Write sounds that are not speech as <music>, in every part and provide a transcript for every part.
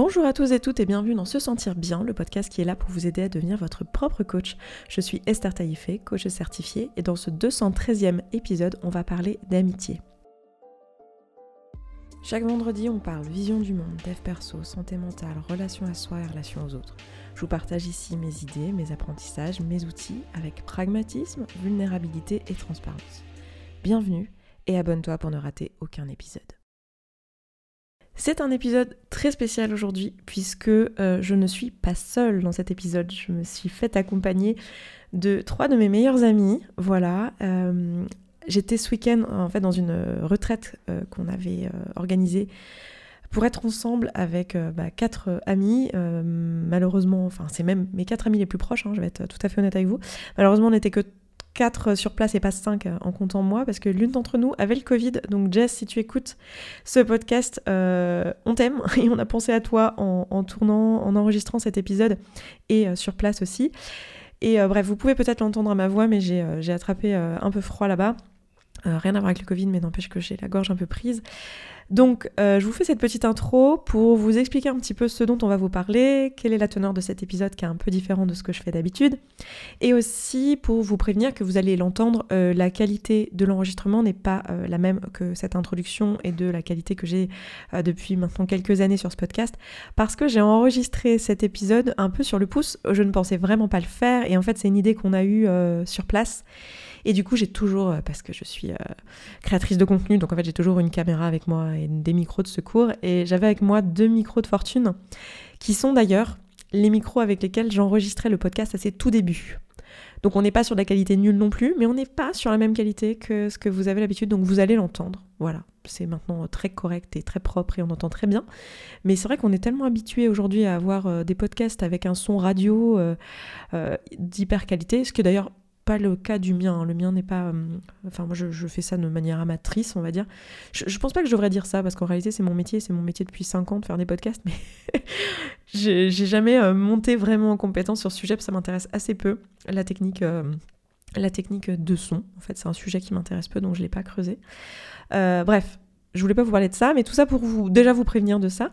Bonjour à tous et toutes et bienvenue dans Se Sentir Bien, le podcast qui est là pour vous aider à devenir votre propre coach. Je suis Esther Taïfé, coach certifiée, et dans ce 213e épisode, on va parler d'amitié. Chaque vendredi, on parle vision du monde, dev perso, santé mentale, relation à soi et relation aux autres. Je vous partage ici mes idées, mes apprentissages, mes outils avec pragmatisme, vulnérabilité et transparence. Bienvenue et abonne-toi pour ne rater aucun épisode. C'est un épisode très spécial aujourd'hui puisque euh, je ne suis pas seule dans cet épisode. Je me suis fait accompagner de trois de mes meilleurs amis. Voilà. Euh, j'étais ce week-end en fait dans une retraite euh, qu'on avait organisée pour être ensemble avec bah, quatre amis. malheureusement, enfin c'est même mes quatre amis les plus proches, hein, je vais être tout à fait honnête avec vous. Malheureusement, on n'était que 4 sur place et pas 5 en comptant moi, parce que l'une d'entre nous avait le Covid. Donc Jess, si tu écoutes ce podcast, euh, on t'aime <laughs> et on a pensé à toi en, tournant, en enregistrant cet épisode et euh, sur place aussi. Et euh, bref, vous pouvez peut-être l'entendre à ma voix, mais j'ai attrapé un peu froid là-bas. rien à voir avec le Covid, mais n'empêche que j'ai la gorge un peu prise. Donc, euh, je vous fais cette petite intro pour vous expliquer un petit peu ce dont on va vous parler, quelle est la teneur de cet épisode qui est un peu différent de ce que je fais d'habitude, et aussi pour vous prévenir que vous allez l'entendre, euh, la qualité de l'enregistrement n'est pas euh, la même que cette introduction et de la qualité que j'ai depuis maintenant quelques années sur ce podcast, parce que j'ai enregistré cet épisode un peu sur le pouce, je ne pensais vraiment pas le faire, et en fait c'est une idée qu'on a eue sur place. Et du coup, j'ai toujours, euh, parce que je suis euh, créatrice de contenu, donc en fait, j'ai toujours une caméra avec moi et des micros de secours. Et j'avais avec moi deux micros de fortune, qui sont d'ailleurs les micros avec lesquels j'enregistrais le podcast à ses tout débuts. Donc on n'est pas sur la qualité nulle non plus, mais on n'est pas sur la même qualité que ce que vous avez l'habitude, donc vous allez l'entendre. Voilà, c'est maintenant très correct et très propre et on entend très bien. Mais c'est vrai qu'on est tellement habitué aujourd'hui à avoir euh, des podcasts avec un son radio d'hyper qualité, ce que d'ailleurs pas le cas du mien. Hein. Le mien n'est pas. Euh, enfin, moi, je, fais ça de manière amatrice, on va dire. Je, pense pas que je devrais dire ça parce qu'en réalité, c'est mon métier. C'est mon métier depuis 5 ans de faire des podcasts, mais <laughs> j'ai jamais euh, monté vraiment en compétence sur ce sujet. ça m'intéresse assez peu. La technique. Euh, la technique de son, en fait, c'est un sujet qui m'intéresse peu, donc je l'ai pas creusé. bref, je voulais pas vous parler de ça, mais tout ça pour vous déjà vous prévenir de ça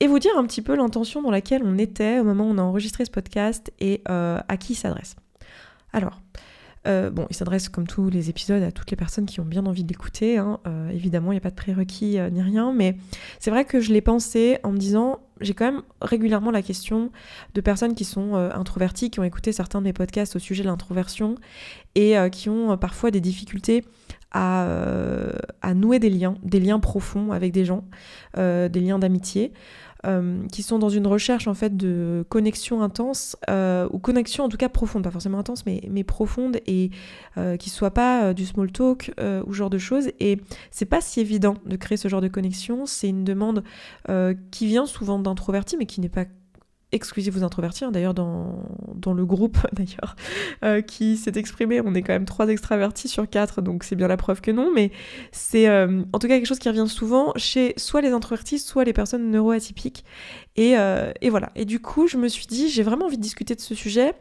et vous dire un petit peu l'intention dans laquelle on était au moment où on a enregistré ce podcast et à qui il s'adresse. Alors, euh, bon, il s'adresse comme tous les épisodes à toutes les personnes qui ont bien envie d'écouter. Hein. Euh, évidemment, il n'y a pas de prérequis euh, ni rien, mais c'est vrai que je l'ai pensé en me disant, j'ai quand même régulièrement la question de personnes qui sont introverties, qui ont écouté certains de mes podcasts au sujet de l'introversion et qui ont parfois des difficultés à, nouer des liens, des liens profonds avec des gens, des liens d'amitié. Euh, qui sont dans une recherche en fait de connexion intense euh, ou connexion en tout cas profonde, pas forcément intense mais, mais profonde et euh, qui soit pas du small talk ou genre de choses. Et c'est pas si évident de créer ce genre de connexion. C'est une demande qui vient souvent d'introvertis mais qui n'est pas exclusif vous introvertir. D'ailleurs, dans, dans, le groupe <laughs> d'ailleurs euh, qui s'est exprimé, on est quand même trois extravertis sur quatre, donc c'est bien la preuve que non. Mais c'est euh, en tout cas quelque chose qui revient souvent chez soit les introvertis, soit les personnes neuroatypiques. Et, euh, et voilà. Et du coup, je me suis dit, j'ai vraiment envie de discuter de ce sujet.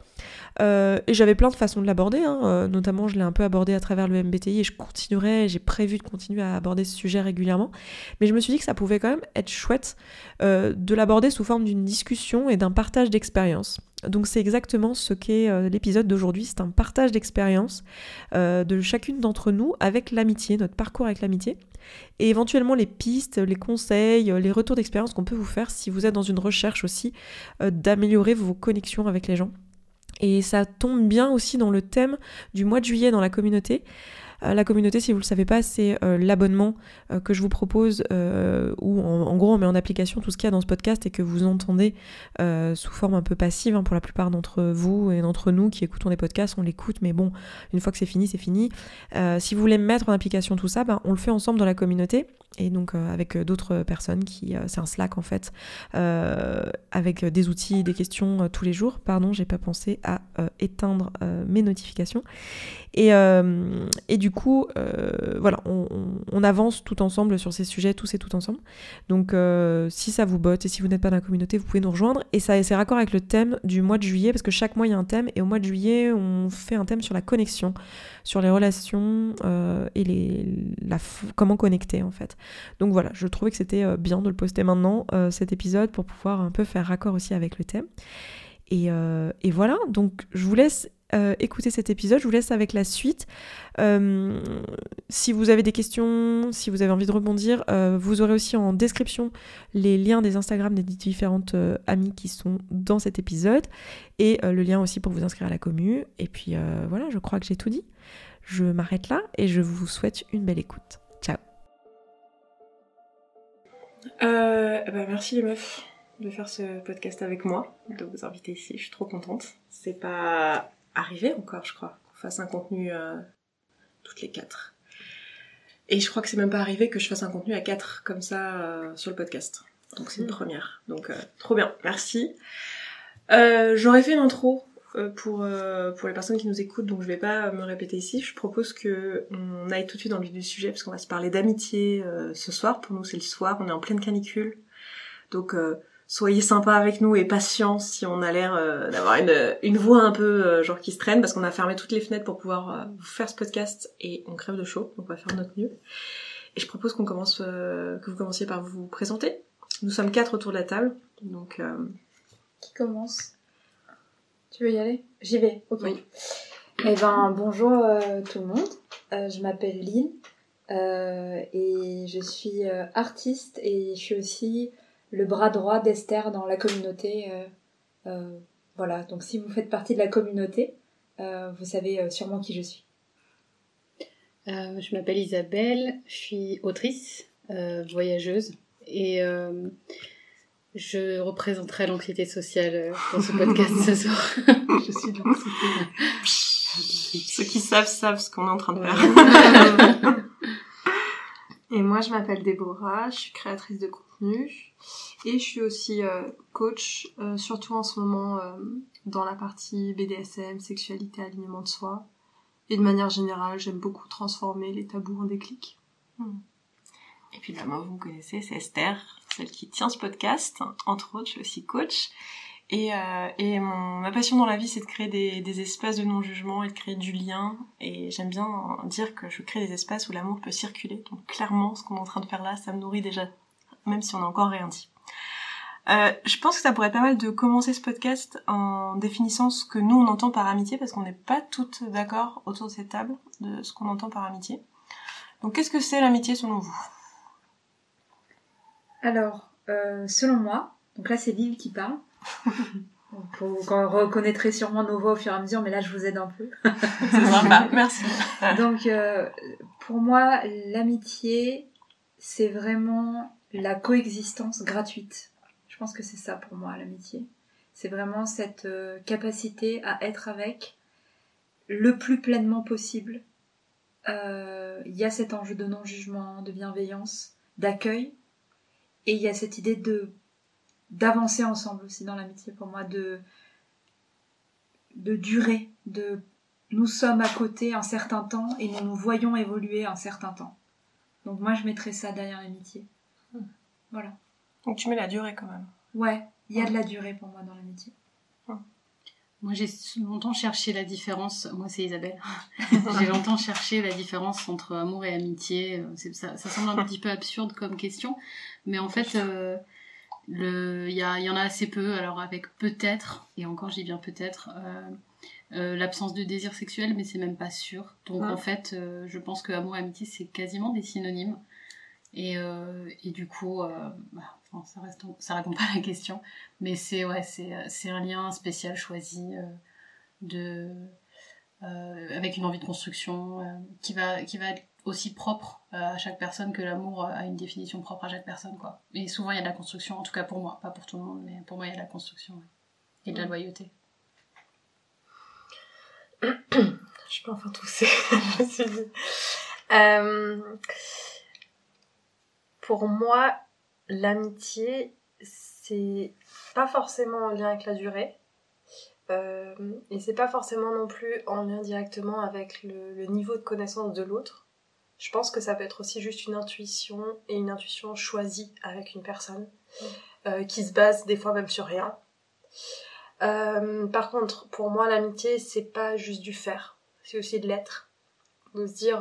Euh, et j'avais plein de façons de l'aborder, hein. euh, notamment je l'ai un peu abordé à travers le MBTI et je continuerai, j'ai prévu de continuer à aborder ce sujet régulièrement. Mais je me suis dit que ça pouvait quand même être chouette de l'aborder sous forme d'une discussion et d'un partage d'expérience. Donc c'est exactement ce qu'est l'épisode d'aujourd'hui, c'est un partage d'expérience de chacune d'entre nous avec l'amitié, notre parcours avec l'amitié, et éventuellement les pistes, les conseils, les retours d'expérience qu'on peut vous faire si vous êtes dans une recherche aussi d'améliorer vos connexions avec les gens. Et ça tombe bien aussi dans le thème du mois de juillet dans la communauté. Euh, la communauté, si vous ne le savez pas, c'est euh, l'abonnement euh, que je vous propose, où en, gros on met en application tout ce qu'il y a dans ce podcast et que vous entendez sous forme un peu passive hein, pour la plupart d'entre vous et d'entre nous qui écoutons des podcasts, on l'écoute, mais bon, une fois que c'est fini, c'est fini. si vous voulez mettre en application tout ça, ben, on le fait ensemble dans la communauté et donc avec d'autres personnes qui c'est un Slack en fait avec des outils des questions tous les jours pardon j'ai pas pensé à éteindre mes notifications Et, euh, et du coup, euh, voilà, on, avance tout ensemble sur ces sujets, tous et tout ensemble. Donc, euh, si ça vous botte et si vous n'êtes pas dans la communauté, vous pouvez nous rejoindre. Et ça, c'est raccord avec le thème du mois de juillet, parce que chaque mois, il y a un thème. Et au mois de juillet, on fait un thème sur la connexion, sur les relations et les, la, comment connecter, en fait. Donc voilà, je trouvais que c'était bien de le poster maintenant, cet épisode, pour pouvoir un peu faire raccord aussi avec le thème. Et, voilà, donc je vous laisse euh, écoutez cet épisode. Je vous laisse avec la suite. Euh, si vous avez des questions, si vous avez envie de rebondir, euh, vous aurez aussi en description les liens des Instagram des différentes amies qui sont dans cet épisode et le lien aussi pour vous inscrire à la commu. Et puis voilà, je crois que j'ai tout dit. Je m'arrête là et je vous souhaite une belle écoute. Ciao. Bah, merci les meufs de faire ce podcast avec moi, de vous inviter ici. Je suis trop contente. C'est pas arriver encore, je crois, qu'on fasse un contenu euh, toutes les quatre. Et je crois que c'est même pas arrivé que je fasse un contenu à quatre comme ça euh, sur le podcast. Donc c'est une hmm. première. Donc euh, trop bien, merci. J'aurais fait une intro pour pour les personnes qui nous écoutent, donc je vais pas me répéter ici. Je propose que on aille tout de suite dans le vif du sujet parce qu'on va se parler d'amitié ce soir. Pour nous c'est le soir, on est en pleine canicule, donc soyez sympa avec nous et patients si on a l'air euh, d'avoir une, une voix un peu euh, genre qui se traîne parce qu'on a fermé toutes les fenêtres pour pouvoir euh, vous faire ce podcast et on crève de chaud, donc on va faire notre mieux. Et je propose qu'on commence, que vous commenciez par vous présenter. Nous sommes quatre autour de la table, donc... Qui commence? Tu veux y aller? J'y vais, ok. Oui. Eh ben, bonjour tout le monde. je m'appelle Lynn et je suis artiste et je suis aussi le bras droit d'Esther dans la communauté. Euh, euh, voilà, donc si vous faites partie de la communauté, euh, vous savez sûrement qui je suis. je m'appelle Isabelle, je suis autrice, voyageuse et je représenterai l'anxiété sociale dans ce podcast ce soir. <laughs> je suis de l'anxiété. Ceux qui savent savent ce qu'on est en train de faire. <laughs> et moi, je m'appelle Déborah, je suis créatrice de contenu et je suis aussi euh, coach, euh, surtout en ce moment euh, dans la partie BDSM, sexualité, alignement de soi. Et de manière générale, j'aime beaucoup transformer les tabous en déclic. Hmm. Et puis bah, moi, vous me connaissez, c'est Esther, celle qui tient ce podcast. Entre autres, je suis aussi coach. Et, et ma passion dans la vie, c'est de créer des, des espaces de non-jugement et de créer du lien. Et j'aime bien dire que je crée des espaces où l'amour peut circuler. Donc clairement, ce qu'on est en train de faire là, ça me nourrit déjà, même si on n'a encore rien dit. Euh, je pense que ça pourrait être pas mal de commencer ce podcast en définissant ce que nous on entend par amitié, parce qu'on n'est pas toutes d'accord autour de cette table de ce qu'on entend par amitié. Donc qu'est-ce que c'est l'amitié selon vous? Alors, euh, selon moi, donc là c'est Vive qui parle. <laughs> Vous reconnaîtrez sûrement nos voix au fur et à mesure, mais là je vous aide un peu. <laughs> c'est sympa, merci. Donc euh, pour moi, l'amitié, c'est vraiment la coexistence gratuite je pense que c'est ça pour moi l'amitié. C'est vraiment cette euh, capacité à être avec le plus pleinement possible. Euh, il y a cet enjeu de non-jugement, de bienveillance, d'accueil. Et il y a cette idée de d'avancer ensemble aussi dans l'amitié pour moi, de, de durer, de nous sommes à côté un certain temps et nous nous voyons évoluer un certain temps. Donc moi je mettrais ça derrière l'amitié. Voilà. Donc tu mets la durée quand même. Ouais, il y a de la durée pour moi dans l'amitié. Moi, j'ai longtemps cherché la différence. Moi, c'est Isabelle. <laughs> <laughs> j'ai longtemps cherché la différence entre amour et amitié. Ça, ça, semble un petit peu absurde comme question, mais en fait, euh, il y, y, en a assez peu. Alors, avec peut-être, et encore, je dis bien peut-être, euh, euh, l'absence de désir sexuel, mais c'est même pas sûr. Donc, en fait, je pense que amour et amitié, c'est quasiment des synonymes. Et, et du coup, bah, ça, reste, ça répond pas à la question, mais c'est ouais, c'est un lien spécial choisi euh, de, euh, avec une envie de construction euh, qui, va, qui va être aussi propre à chaque personne que l'amour a une définition propre à chaque personne. Quoi. Et souvent, il y a de la construction, en tout cas pour moi, pas pour tout le monde, mais pour moi, il y a de la construction et de la loyauté. <coughs> Je peux enfin tousser, <laughs> je me suis dit. Pour moi, l'amitié, c'est pas forcément en lien avec la durée, Euh, et c'est pas forcément non plus en lien directement avec le, niveau de connaissance de l'autre. Je pense que ça peut être aussi juste une intuition et une intuition choisie avec une personne euh, qui se base des fois même sur rien. Euh, par contre, pour moi, l'amitié, c'est pas juste du faire, c'est aussi de l'être. De se dire,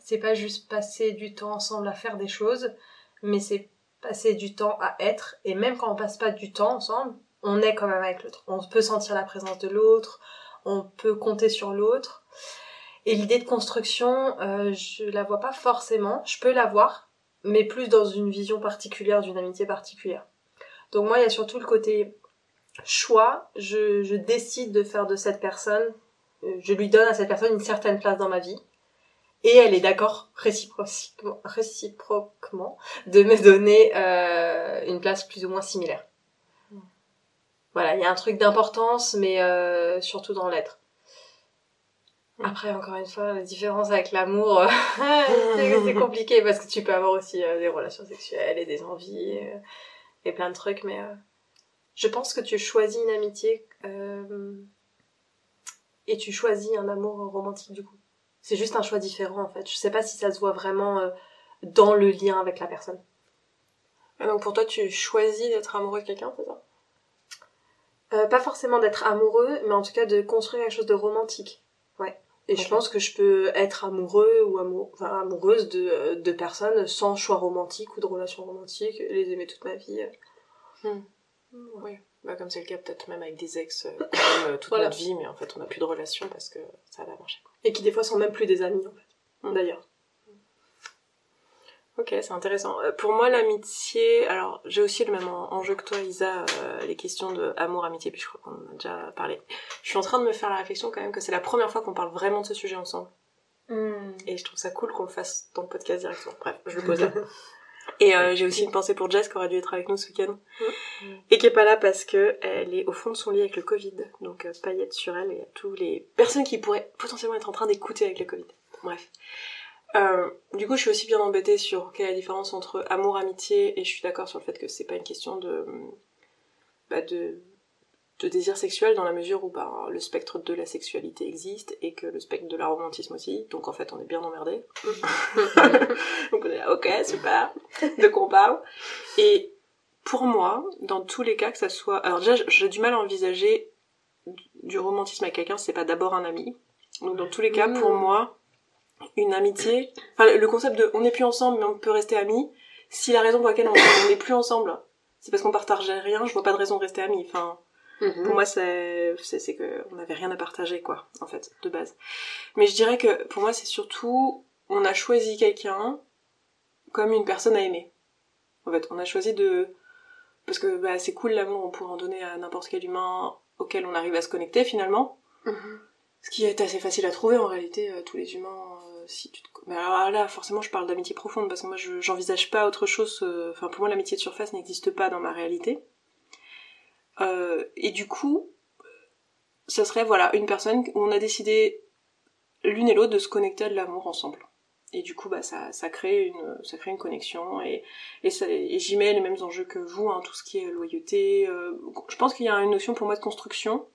c'est pas juste passer du temps ensemble à faire des choses, mais c'est passer du temps à être. Et même quand on passe pas du temps ensemble, on est quand même avec l'autre. On peut sentir la présence de l'autre, on peut compter sur l'autre. Et l'idée de construction, euh, je la vois pas forcément. Je peux la voir, mais plus dans une vision particulière d'une amitié particulière. Donc moi, il y a surtout le côté choix, je, décide de faire de cette personne, euh, je lui donne à cette personne une certaine place dans ma vie. Et elle est d'accord réciproquement, réciproquement de me donner euh, une place plus ou moins similaire. Voilà, il y a un truc d'importance, mais euh, surtout dans l'être. Après, encore une fois, la différence avec l'amour, <laughs> c'est compliqué parce que tu peux avoir aussi des relations sexuelles et des envies et plein de trucs, mais je pense que tu choisis une amitié euh, et tu choisis un amour romantique du coup. C'est juste un choix différent en fait. Je sais pas si ça se voit vraiment euh, dans le lien avec la personne. donc pour toi, tu choisis d'être amoureux de quelqu'un, c'est ça? Euh, Pas forcément d'être amoureux, mais en tout cas de construire quelque chose de romantique. Ouais. Et je pense que je peux être amoureux ou amoureuse de, de personnes sans choix romantique ou de relation romantique, les aimer toute ma vie. Hmm. Oui, bah, comme c'est le cas peut-être même avec des ex euh, <coughs> euh, toute notre vie, mais en fait on n'a plus de relation parce que ça va marcher. Et qui des fois sont même plus des amis en fait, d'ailleurs. Ok, c'est intéressant. Euh, pour moi, l'amitié, alors j'ai aussi le même enjeu que toi, Isa, les questions de amour, amitié, puis je crois qu'on en a déjà parlé. Je suis en train de me faire la réflexion quand même que c'est la première fois qu'on parle vraiment de ce sujet ensemble. Mm. Et je trouve ça cool qu'on le fasse dans le podcast directement. Bref, je le pose là. <laughs> Et euh, j'ai aussi une pensée pour Jess qui aurait dû être avec nous ce week-end et qui est pas là parce que elle est au fond de son lit avec le Covid. Donc euh, paillettes sur elle et à tous les personnes qui pourraient potentiellement être en train d'écouter avec le Covid. Bref. Euh, du coup, je suis aussi bien embêtée sur quelle est la différence entre amour, amitié, et je suis d'accord sur le fait que c'est pas une question de, bah, de de désir sexuel dans la mesure où bah, le spectre de la sexualité existe et que le spectre de la romantisme aussi. Donc en fait, on est bien emmerdé. <laughs> Donc on est là, ok, super. De quoi on parle Et pour moi, dans tous les cas, que ça soit... Alors déjà, j'ai du mal à envisager du romantisme avec quelqu'un, c'est pas d'abord un ami. Donc dans tous les cas, pour mmh. moi, une amitié... Enfin, le concept de on n'est plus ensemble mais on peut rester amis, si la raison pour laquelle on n'est plus ensemble, c'est parce qu'on partageait rien, je vois pas de raison de rester amis. Enfin, Mhm. Pour moi, c'est c'est que on n'avait rien à partager, quoi, en fait, de base. Mais je dirais que pour moi, c'est surtout on a choisi quelqu'un comme une personne à aimer. En fait, on a choisi de parce que bah, c'est cool l'amour, on pourrait en donner à n'importe quel humain auquel on arrive à se connecter finalement. Mhm. Ce qui est assez facile à trouver en réalité, euh, tous les humains. Euh, si tu te... Mais alors là, forcément, je parle d'amitié profonde parce que moi, j'envisage pas autre chose. Euh, enfin, pour moi, l'amitié de surface n'existe pas dans ma réalité. Euh, et du coup, ça serait voilà une personne où on a décidé l'une et l'autre de se connecter à de l'amour ensemble. Et du coup, bah, ça, ça crée une, ça crée une connexion et, et, et j'y mets les mêmes enjeux que vous, hein, tout ce qui est loyauté. Euh, je pense qu'il y a une notion pour moi de construction,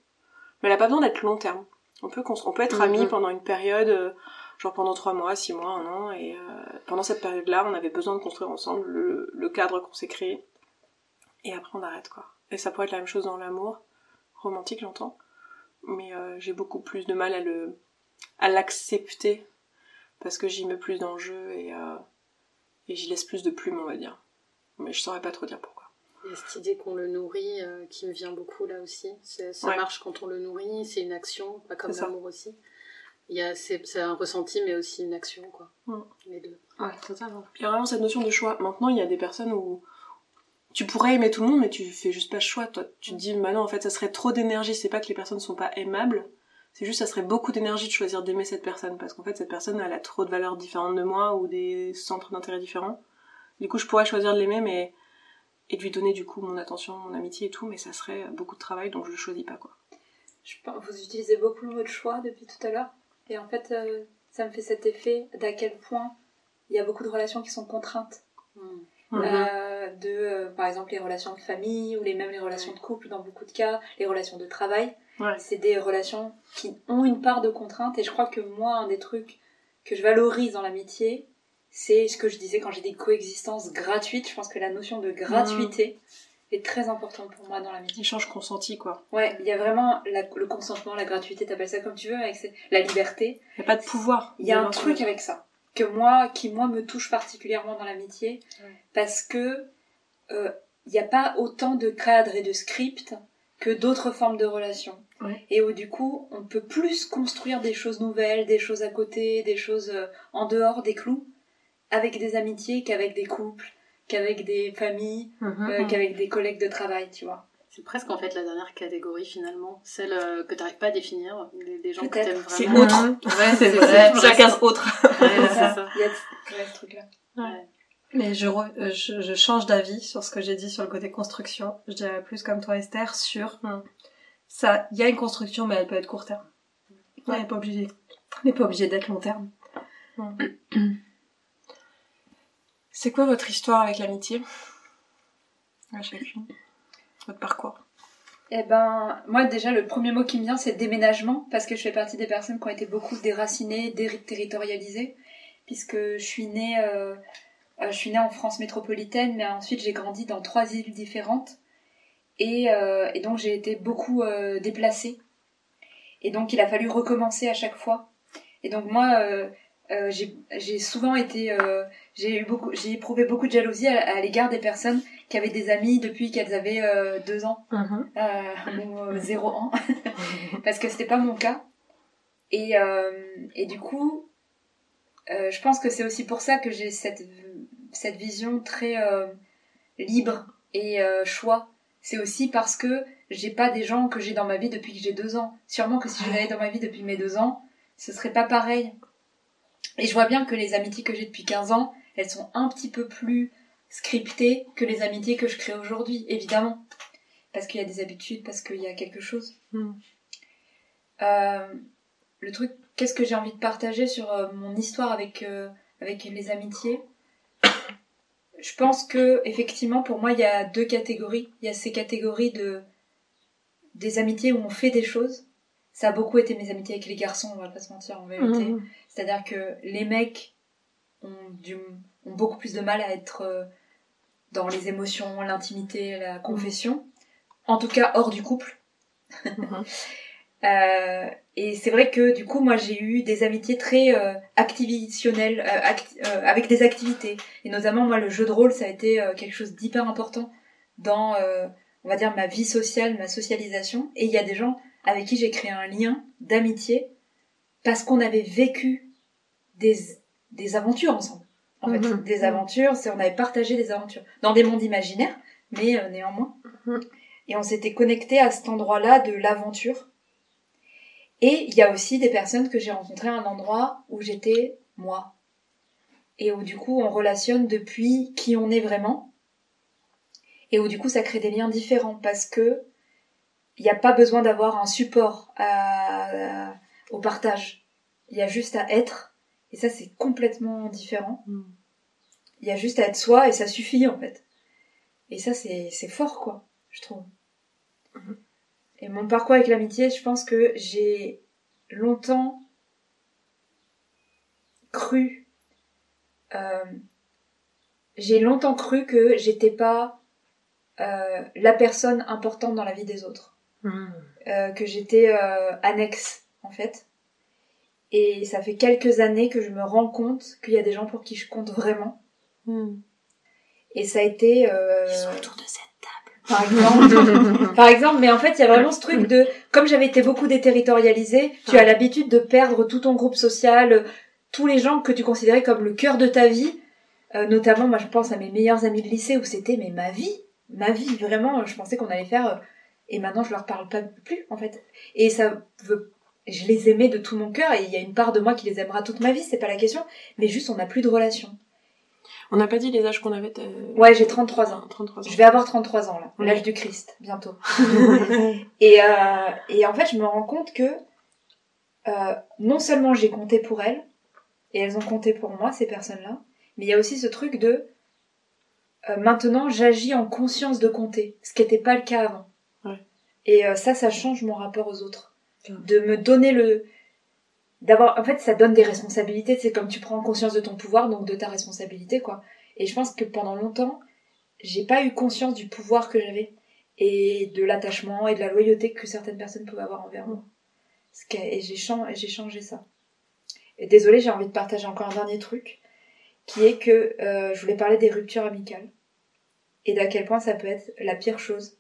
mais elle a pas besoin d'être long terme. On peut, on peut être amis mhm. pendant une période, euh, genre pendant trois mois, six mois, un an, et pendant cette période-là, on avait besoin de construire ensemble le, le cadre qu'on s'est créé. Et après, on arrête, quoi. Et ça pourrait être la même chose dans l'amour, romantique j'entends, mais euh, j'ai beaucoup plus de mal à le à l'accepter parce que j'y mets plus d'enjeux et, euh, et j'y laisse plus de plumes on va dire. Mais je saurais pas trop dire pourquoi. Il y a cette idée qu'on le nourrit euh, qui me vient beaucoup là aussi. Ça marche quand on le nourrit, c'est une action, pas comme l'amour aussi. Il y a c'est un ressenti mais aussi une action quoi. Mm. Les deux. Ouais, totalement. Il y a vraiment cette notion de choix. Maintenant, il y a des personnes où tu pourrais aimer tout le monde, mais tu fais juste pas le choix. Toi, tu te dis, bah non, en fait, ça serait trop d'énergie. C'est pas que les personnes sont pas aimables. C'est juste, ça serait beaucoup d'énergie de choisir d'aimer cette personne. Parce qu'en fait, cette personne, elle a trop de valeurs différentes de moi ou des centres d'intérêt différents. Du coup, je pourrais choisir de l'aimer, mais, et de lui donner, du coup, mon attention, mon amitié et tout, mais ça serait beaucoup de travail, donc je le choisis pas, quoi. Je pense, vous utilisez beaucoup le mot de choix depuis tout à l'heure. Et en fait, euh, ça me fait cet effet d'à quel point il y a beaucoup de relations qui sont contraintes. Hmm. Mhm. Euh, de, euh, par exemple, les relations de famille ou les, même les relations de couple dans beaucoup de cas, les relations de travail. Ouais. C'est des relations qui ont une part de contrainte. Et je crois que moi, un des trucs que je valorise dans l'amitié, c'est ce que je disais quand j'ai dit coexistence gratuite. Je pense que la notion de gratuité est très importante pour moi dans l'amitié. Échange consenti, quoi. Ouais, il y a vraiment la- le consentement, la gratuité, t'appelles ça comme tu veux, avec la liberté. Il n'y a pas de pouvoir. Il y a un truc avec ça que moi, qui moi me touche particulièrement dans l'amitié, Ouais. parce que euh, il n'y a pas autant de cadres et de scripts que d'autres formes de relations. Ouais. Et où du coup, on peut plus construire des choses nouvelles, des choses à côté, des choses euh, en dehors des clous, avec des amitiés qu'avec des couples, qu'avec des familles, Mhm. euh, qu'avec des collègues de travail, tu vois. C'est presque en fait la dernière catégorie finalement, celle euh, que tu n'arrives pas à définir, des, des gens que t'aimes C'est vraiment. autre. Ouais, C'est c'est vrai. vrai. Chacun autre. Ouais, c'est ça. Il y a ouais, ce truc-là. Mais je, re- euh, je, je change d'avis sur ce que j'ai dit sur le côté construction. Je dirais plus comme toi Esther sur Hmm. ça. Il y a une construction, mais elle peut être court terme. Ouais, elle n'est pas obligée. Elle n'est pas obligée d'être long terme. C'est quoi votre histoire avec l'amitié? À chacune. Votre parcours. Eh ben, moi déjà, le premier mot qui me vient, c'est déménagement, parce que je fais partie des personnes qui ont été beaucoup déracinées, déterritorialisées, puisque je suis née, euh, euh, je suis née en France métropolitaine, mais ensuite j'ai grandi dans trois îles différentes, et, euh, donc j'ai été beaucoup déplacée, et donc il a fallu recommencer à chaque fois. Et donc moi, j'ai souvent été, j'ai eu beaucoup, j'ai éprouvé beaucoup de jalousie à l'égard des personnes qui avaient des amis depuis qu'elles avaient euh, deux ans. Mhm. euh, ou euh, zéro an <laughs> parce que c'était pas mon cas. Et euh, et du coup je pense que c'est aussi pour ça que j'ai cette cette vision très euh, libre et euh, choix. C'est aussi parce que j'ai pas des gens que j'ai dans ma vie depuis que j'ai deux ans. Sûrement que si je les avais dans ma vie depuis mes deux ans ce serait pas pareil. Et je vois bien que les amitiés que j'ai depuis 15 ans elles sont un petit peu plus scriptées que les amitiés que je crée aujourd'hui évidemment parce qu'il y a des habitudes, parce qu'il y a quelque chose. Mm. Euh, le truc, qu'est-ce que j'ai envie de partager sur euh, mon histoire avec, euh, avec les amitiés? Je pense que effectivement, pour moi, il y a deux catégories. Il y a ces catégories de des amitiés où on fait des choses. Ça a beaucoup été mes amitiés avec les garçons, on va pas se mentir en vérité. Mhm. C'est-à-dire que les mecs ont, du, ont beaucoup plus de mal à être dans les émotions, l'intimité, la confession. En tout cas, hors du couple. Mhm. <laughs> Euh, et c'est vrai que du coup, moi, j'ai eu des amitiés très euh, euh, acti- euh, avec des activités. Et notamment, moi, le jeu de rôle, ça a été quelque chose d'hyper important dans, on va dire, ma vie sociale, ma socialisation. Et il y a des gens avec qui j'ai créé un lien d'amitié parce qu'on avait vécu des, des aventures ensemble. En fait, Mhm. des aventures, c'est on avait partagé des aventures dans des mondes imaginaires, mais euh, néanmoins. Mhm. Et on s'était connecté à cet endroit-là de l'aventure. Et il y a aussi des personnes que j'ai rencontrées à un endroit où j'étais moi. Et où du coup on relationne depuis qui on est vraiment. Et où du coup ça crée des liens différents parce que il n'y a pas besoin d'avoir un support à- au partage. Il y a juste à être. Et ça c'est complètement différent. Mm. Il y a juste à être soi et ça suffit en fait. Et ça c'est c'est fort quoi, je trouve. Et mon parcours avec l'amitié, je pense que j'ai longtemps cru. euh, j'ai longtemps cru que j'étais pas euh, la personne importante dans la vie des autres. Mhm. Euh, que j'étais euh, annexe en fait. Et ça fait quelques années que je me rends compte qu'il y a des gens pour qui je compte vraiment. Hmm. Et ça a été euh, autour de cette par exemple <laughs> par exemple mais en fait il y a vraiment ce truc de comme j'avais été beaucoup déterritorialisée tu as l'habitude de perdre tout ton groupe social tous les gens que tu considérais comme le cœur de ta vie Euh, notamment moi je pense à mes meilleurs amis de lycée où c'était mais ma vie ma vie vraiment je pensais qu'on allait faire euh, et maintenant je leur parle pas plus en fait et ça veut je les aimais de tout mon cœur et il y a une part de moi qui les aimera toute ma vie c'est pas la question mais juste on n'a plus de relation On n'a pas dit les âges qu'on avait. ouais j'ai 33 ans 33 ans. je vais avoir 33 ans là, l'âge du Christ, bientôt. <laughs> <laughs> et, euh, et en fait, je me rends compte que euh, non seulement j'ai compté pour elles, et elles ont compté pour moi, ces personnes-là, mais il y a aussi ce truc de euh, maintenant j'agis en conscience de compter, ce qui n'était pas le cas avant. Ouais. Et ça, ça change mon rapport aux autres. De me donner le... D'avoir... En fait, ça donne des responsabilités. C'est comme tu prends conscience de ton pouvoir, donc de ta responsabilité, quoi. Et je pense que pendant longtemps, j'ai pas eu conscience du pouvoir que j'avais et de l'attachement et de la loyauté que certaines personnes pouvaient avoir envers moi. Et j'ai changé, j'ai changé ça. Et désolée, j'ai envie de partager encore un dernier truc, qui est que euh, je voulais parler des ruptures amicales et d'à quel point ça peut être la pire chose.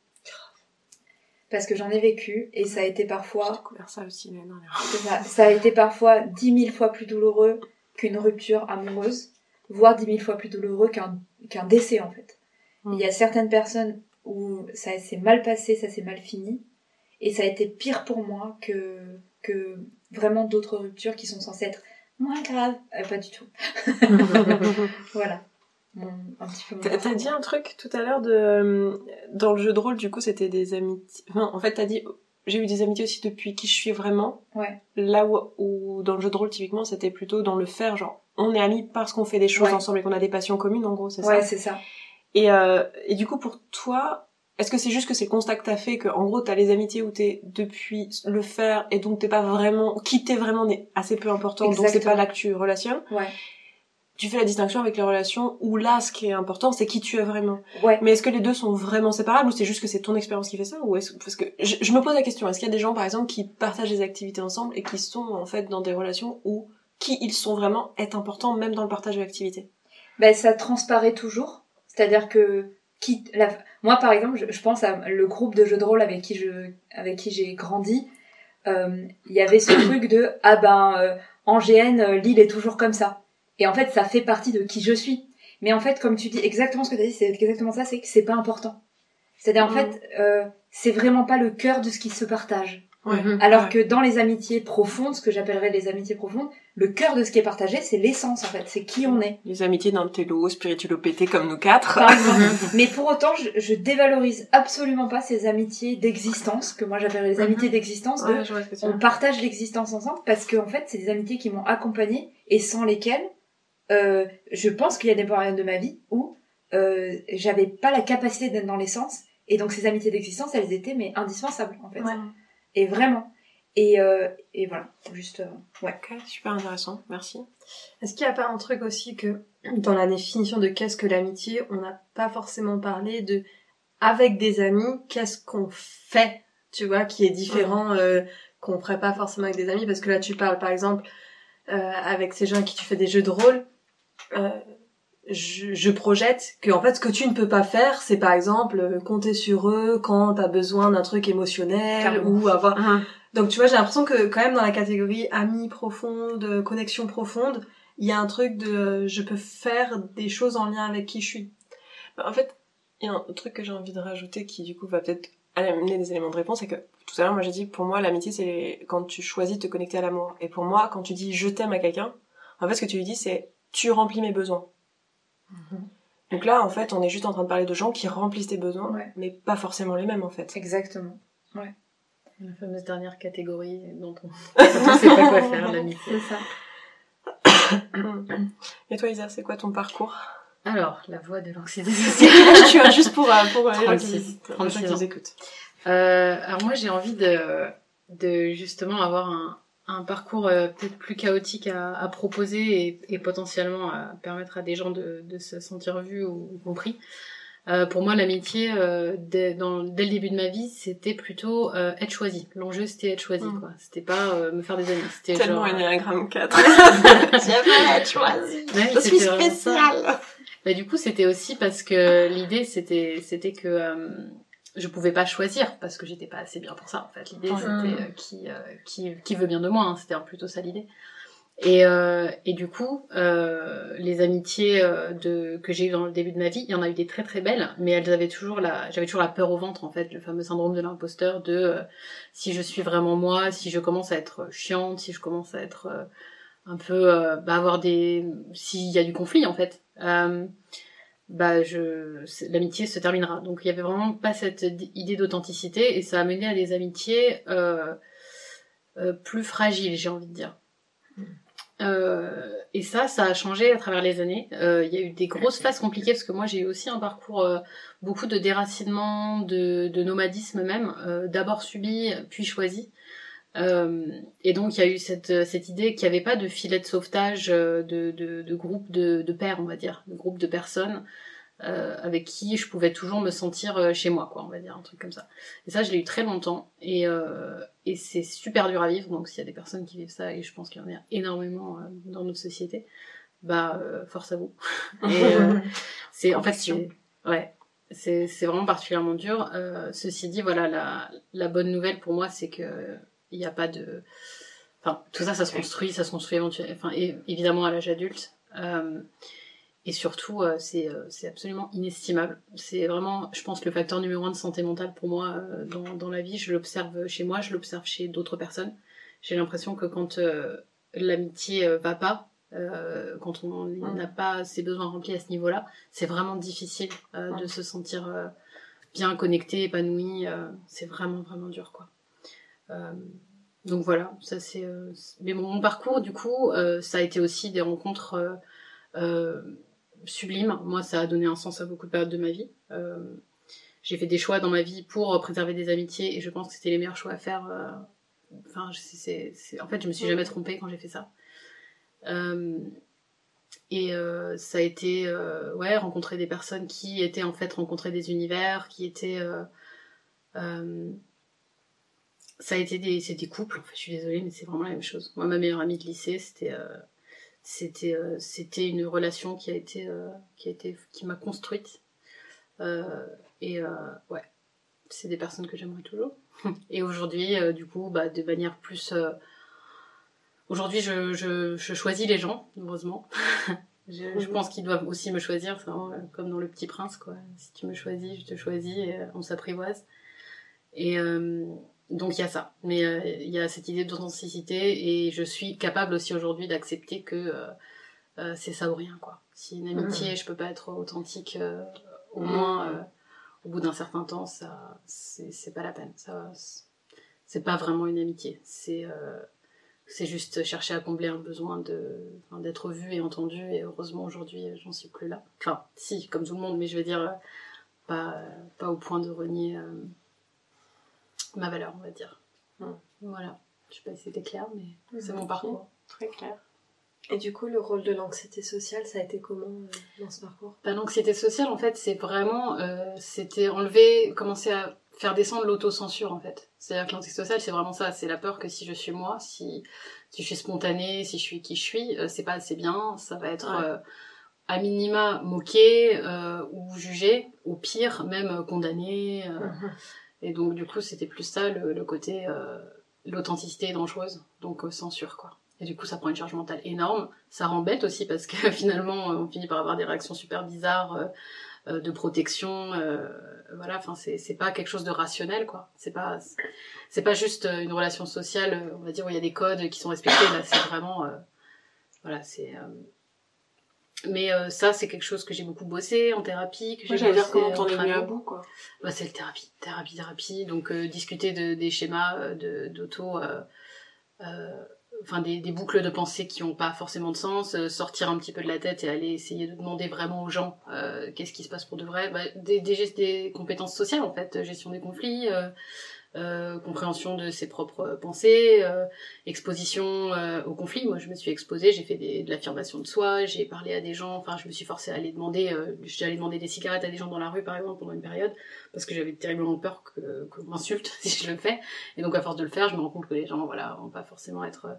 Parce que j'en ai vécu et ça a été J'ai parfois, découvert ça aussi l'année dernière. <laughs> ça, ça a été parfois dix mille fois plus douloureux qu'une rupture amoureuse, voire dix mille fois plus douloureux qu'un qu'un décès en fait. Mm. Il y a certaines personnes où ça s'est mal passé, ça s'est mal fini, et ça a été pire pour moi que, que vraiment d'autres ruptures qui sont censées être moins graves. Euh, pas du tout. <laughs> Voilà. Mon- un petit peu mon T'as t'as dit un truc tout à l'heure de euh, dans le jeu de rôle du coup c'était des amitiés. Enfin, en fait t'as dit j'ai eu des amitiés aussi depuis qui je suis vraiment. Ouais. Là où, où dans le jeu de rôle typiquement c'était plutôt dans le faire genre on est amis parce qu'on fait des choses Ouais. ensemble et qu'on a des passions communes en gros c'est Ouais, ça. c'est ça. Et euh, et du coup pour toi est-ce que c'est juste que c'est le constat que t'as fait que en gros t'as les amitiés où t'es depuis le faire et donc t'es pas vraiment qui t'es vraiment n'est assez peu important donc c'est pas là que tu relationnes? Ouais. Tu fais la distinction avec les relations où là ce qui est important c'est qui tu es vraiment. Ouais. Mais est-ce que les deux sont vraiment séparables ou c'est juste que c'est ton expérience qui fait ça ou est-ce parce que je, je me pose la question est-ce qu'il y a des gens par exemple qui partagent des activités ensemble et qui sont en fait dans des relations où qui ils sont vraiment est important même dans le partage de l'activité? Ben, ça transparaît toujours. C'est-à-dire que qui, la, moi, par exemple, je, je pense à le groupe de jeux de rôle avec qui je, avec qui j'ai grandi. Euh, Il y avait ce truc de ah ben euh, en GN euh, Lille est toujours comme ça. Et en fait, ça fait partie de qui je suis. Mais en fait, comme tu dis exactement ce que tu as dit, c'est exactement ça, c'est que c'est pas important. C'est-à-dire en Mhm. fait, euh, c'est vraiment pas le cœur de ce qui se partage. Ouais. Mhm. Alors Ouais. que dans les amitiés profondes, ce que j'appellerais les amitiés profondes, le cœur de ce qui est partagé, c'est l'essence en fait, c'est qui on est. Les amitiés d'un télo spirituelopété comme nous quatre. Par exemple. Mais pour autant, je, je dévalorise absolument pas ces amitiés d'existence, que moi j'appelle les Mhm. amitiés d'existence, de Ouais, on partage l'existence ensemble, parce que en fait, c'est des amitiés qui m'ont accompagnée et sans lesquelles, euh, je pense qu'il y a des périodes de ma vie où euh, j'avais pas la capacité d'être dans l'essence, et donc ces amitiés d'existence, elles étaient mais indispensables en fait. Ouais. Et vraiment. Et, euh, et voilà, juste, euh, ouais. Super intéressant, merci. Est-ce qu'il n'y a pas un truc aussi que dans la définition de qu'est-ce que l'amitié, on n'a pas forcément parlé de avec des amis, qu'est-ce qu'on fait, tu vois, qui est différent euh, qu'on ferait pas forcément avec des amis? Parce que là tu parles par exemple euh, avec ces gens à qui tu fais des jeux de rôle. Euh, je, je projette que en fait ce que tu ne peux pas faire c'est par exemple compter sur eux quand t'as besoin d'un truc émotionnel Carrément. ou avoir Mhm. donc tu vois, j'ai l'impression que quand même dans la catégorie amis profonde, connexion profonde, il y a un truc de je peux faire des choses en lien avec qui je suis. Bah, En fait, il y a un truc que j'ai envie de rajouter qui du coup va peut-être amener des éléments de réponse, c'est que tout à l'heure moi j'ai dit pour moi l'amitié c'est quand tu choisis de te connecter à l'amour. Et pour moi quand tu dis je t'aime à quelqu'un, en fait ce que tu lui dis c'est tu remplis mes besoins. Donc là en fait on est juste en train de parler de gens qui remplissent tes besoins, Ouais. mais pas forcément les mêmes en fait. Exactement. La fameuse dernière catégorie dont on ne <laughs> sait pas quoi faire, l'amitié. C'est ça. Et toi Isa, c'est quoi ton parcours? Alors, la voix de l'anxiété <laughs> sociale. Tu vois juste pour, euh, pour euh, les gens 36, qui, les gens qui 36 nous écoutent. Euh, alors moi j'ai envie de, de justement avoir un, un parcours euh, peut-être plus chaotique à, à proposer et, et potentiellement à permettre à des gens de, de se sentir vus ou, ou compris. Euh, pour moi l'amitié euh, dès, dans, dès le début de ma vie c'était plutôt euh, être choisi. L'enjeu c'était être choisi Mm. quoi. C'était pas euh, me faire des amis. C'était Tellement genre. Enneagramme 4. <laughs> J'aimerais être choisie. Ouais, Je suis spéciale. Bah, du coup, c'était aussi parce que l'idée, c'était, c'était que euh, je pouvais pas choisir parce que j'étais pas assez bien pour ça. En fait, l'idée, c'était euh, qui, euh, qui, qui veut bien de moi. hein. C'était plutôt ça l'idée. Et, euh, et du coup, euh, les amitiés euh, de, que j'ai eues dans le début de ma vie, il y en a eu des très très belles, mais elles avaient toujours la, j'avais toujours la peur au ventre en fait, le fameux syndrome de l'imposteur de euh, si je suis vraiment moi, si je commence à être chiante, si je commence à être euh, un peu, euh, bah, avoir des, s'il y a du conflit en fait, euh, bah je, l'amitié se terminera. Donc il y avait vraiment pas cette idée d'authenticité et ça a mené à des amitiés euh, euh, plus fragiles, j'ai envie de dire. Euh, et ça, ça a changé à travers les années. Euh, Il y a eu des grosses phases compliquées parce que moi j'ai eu aussi un parcours euh, beaucoup de déracinement, de, de nomadisme même, euh, d'abord subi puis choisi. Euh, et donc il y a eu cette, cette idée qu'il n'y avait pas de filet de sauvetage de, de, de groupe de, de pairs, on va dire, de groupe de personnes euh, avec qui je pouvais toujours me sentir euh, chez moi, quoi, on va dire, un truc comme ça. Et ça, je l'ai eu très longtemps, et, euh, et c'est super dur à vivre, donc s'il y a des personnes qui vivent ça, et je pense qu'il y en a énormément euh, dans notre société, bah, euh, force à vous. <laughs> euh, c'est, en fait, c'est, ouais, c'est, c'est vraiment particulièrement dur. Euh, ceci dit, voilà, la, la bonne nouvelle pour moi, c'est que il n'y a pas de... Enfin, tout ça, ça se construit, ça se construit éventuellement, enfin, et, évidemment à l'âge adulte. Euh, et surtout, euh, c'est euh, c'est absolument inestimable. C'est vraiment, je pense, le facteur numéro un de santé mentale pour moi euh, dans, dans la vie. Je l'observe chez moi, je l'observe chez d'autres personnes. J'ai l'impression que quand l'amitié euh, va pas, quand on n'a pas ses besoins remplis à ce niveau-là, c'est vraiment difficile de se sentir bien connecté, épanoui. c'est vraiment, vraiment dur, quoi. Euh, donc voilà, ça c'est. euh, mais mon, mon parcours, du coup, euh, ça a été aussi des rencontres. euh, euh, sublime. Moi, ça a donné un sens à beaucoup de périodes de ma vie. J'ai fait des choix dans ma vie pour préserver des amitiés et je pense que c'était les meilleurs choix à faire. Enfin, c'est- en fait, je me suis jamais trompée quand j'ai fait ça. Euh, et euh, ça a été, euh, ouais, rencontrer des personnes qui étaient en fait rencontrer des univers, qui étaient. Ça a été des, c'est des couples. En fait, je suis désolée, mais c'est vraiment la même chose. Moi, ma meilleure amie de lycée, c'était. euh, c'était euh, c'était une relation qui a été euh, qui a été qui m'a construite et ouais c'est des personnes que j'aimerais toujours <laughs> et aujourd'hui du coup bah de manière plus aujourd'hui je, je, je choisis les gens heureusement <laughs> je, je pense qu'ils doivent aussi me choisir c'est vraiment comme dans le petit prince quoi si tu me choisis je te choisis et on s'apprivoise et donc il y a ça, mais euh, il y a cette idée d'authenticité et je suis capable aussi aujourd'hui d'accepter que euh, euh, c'est ça ou rien quoi. Si une amitié, je peux pas être authentique, euh, au moins euh, au bout d'un certain temps, ça c'est pas la peine. Ça c'est- pas vraiment une amitié. C'est euh, c'est juste chercher à combler un besoin de enfin, d'être vu et entendu et heureusement aujourd'hui j'en suis plus là. Enfin si comme tout le monde, mais je veux dire pas pas au point de renier. euh, ma valeur, on va dire. Mm. Voilà. Je sais pas si c'était clair, mais c'est mon parcours. Très clair. Et du coup, le rôle de l'anxiété sociale, ça a été comment euh, dans ce parcours? Bah, L'anxiété sociale, en fait, c'est vraiment, euh, c'était enlever, commencer à faire descendre l'autocensure, en fait. C'est-à-dire que l'anxiété sociale, c'est vraiment ça. C'est la peur que si je suis moi, si, si je suis spontanée, si je suis qui je suis, euh, c'est pas assez bien. Ça va être Ouais. euh, à minima moqué ou jugé, au pire même condamné. Euh, Et donc, du coup, c'était plus ça, le, côté, euh, l'authenticité est dangereuse, donc euh, censure, quoi. Et du coup, ça prend une charge mentale énorme. Ça rend bête aussi parce que <laughs> finalement, euh, on finit par avoir des réactions super bizarres euh, euh, de protection. euh, voilà, enfin, c'est pas quelque chose de rationnel, quoi. C'est pas, pas juste euh, une relation sociale, euh, on va dire, où il y a des codes qui sont respectés. Là, c'est vraiment, euh, voilà, c'est. Euh, Mais euh, ça, c'est quelque chose que j'ai beaucoup bossé en thérapie, que j'ai j'allais dire comment en t'en es venu à bout, quoi. Bah, c'est le thérapie, thérapie, thérapie. Donc euh, discuter de, des schémas euh, de- d'auto, euh, euh, enfin des, des boucles de pensée qui n'ont pas forcément de sens, euh, sortir un petit peu de la tête et aller essayer de demander vraiment aux gens euh, qu'est-ce qui se passe pour de vrai. Bah, des, des, des compétences sociales en fait, gestion des conflits. Euh, euh, compréhension de ses propres pensées, euh, exposition euh, au conflit. Moi, je me suis exposée, j'ai fait des, de l'affirmation de soi, j'ai parlé à des gens, enfin, je me suis forcée à aller demander, euh, j'étais allée demander des cigarettes à des gens dans la rue, par exemple, pendant une période, parce que j'avais terriblement peur que qu'on m'insulte <laughs> si je le fais. Et donc, à force de le faire, je me rends compte que les gens, voilà, vont pas forcément être euh,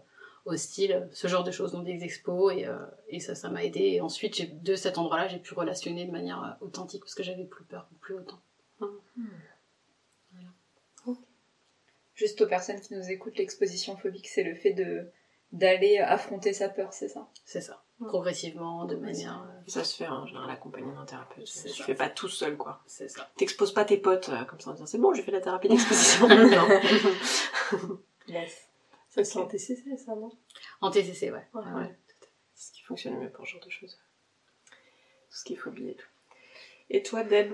hostiles, ce genre de choses, dans des expos, et, euh, et ça, ça m'a aidé. Et ensuite, j'ai- de cet endroit-là, j'ai pu relationner de manière euh, authentique, parce que j'avais plus peur, plus autant. Juste aux personnes qui nous écoutent, l'exposition phobique, c'est le fait de d'aller affronter sa peur, c'est ça? C'est ça. Progressivement, de manière... euh, Ça se fait en général accompagné d'un thérapeute. Tu ça. fais pas tout seul, quoi. C'est ça. T'exposes pas tes potes euh, comme ça en disant c'est bon, j'ai fait la thérapie <laughs> d'exposition. non. Yes. Ok. C'est en TCC, ça, non? En TCC, ouais. Ouais. Ouais, ouais. C'est ce qui fonctionne mieux pour ce genre de choses. Tout ce qui est phobie et tout. Et toi, Deb,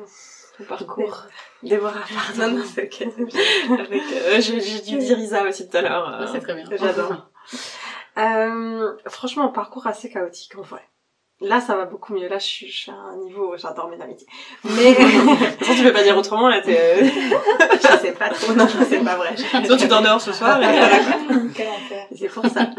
ton parcours Déborah, <laughs> pardon, non, c'est ok. <laughs> Avec, euh, j'ai j'ai dû dire Isa aussi tout à l'heure. euh, c'est très bien. J'adore. <laughs> Euh, franchement, parcours assez chaotique en vrai. Là, ça va beaucoup mieux. Là, je suis, je suis à un niveau où j'adore mes amitiés. Mais Sinon, tu peux pas dire autrement, là, t'es... je sais pas trop. Non, c'est pas vrai. Sinon, tu dors dehors ce soir, et voilà, quoi. Quel enfer. C'est pour ça.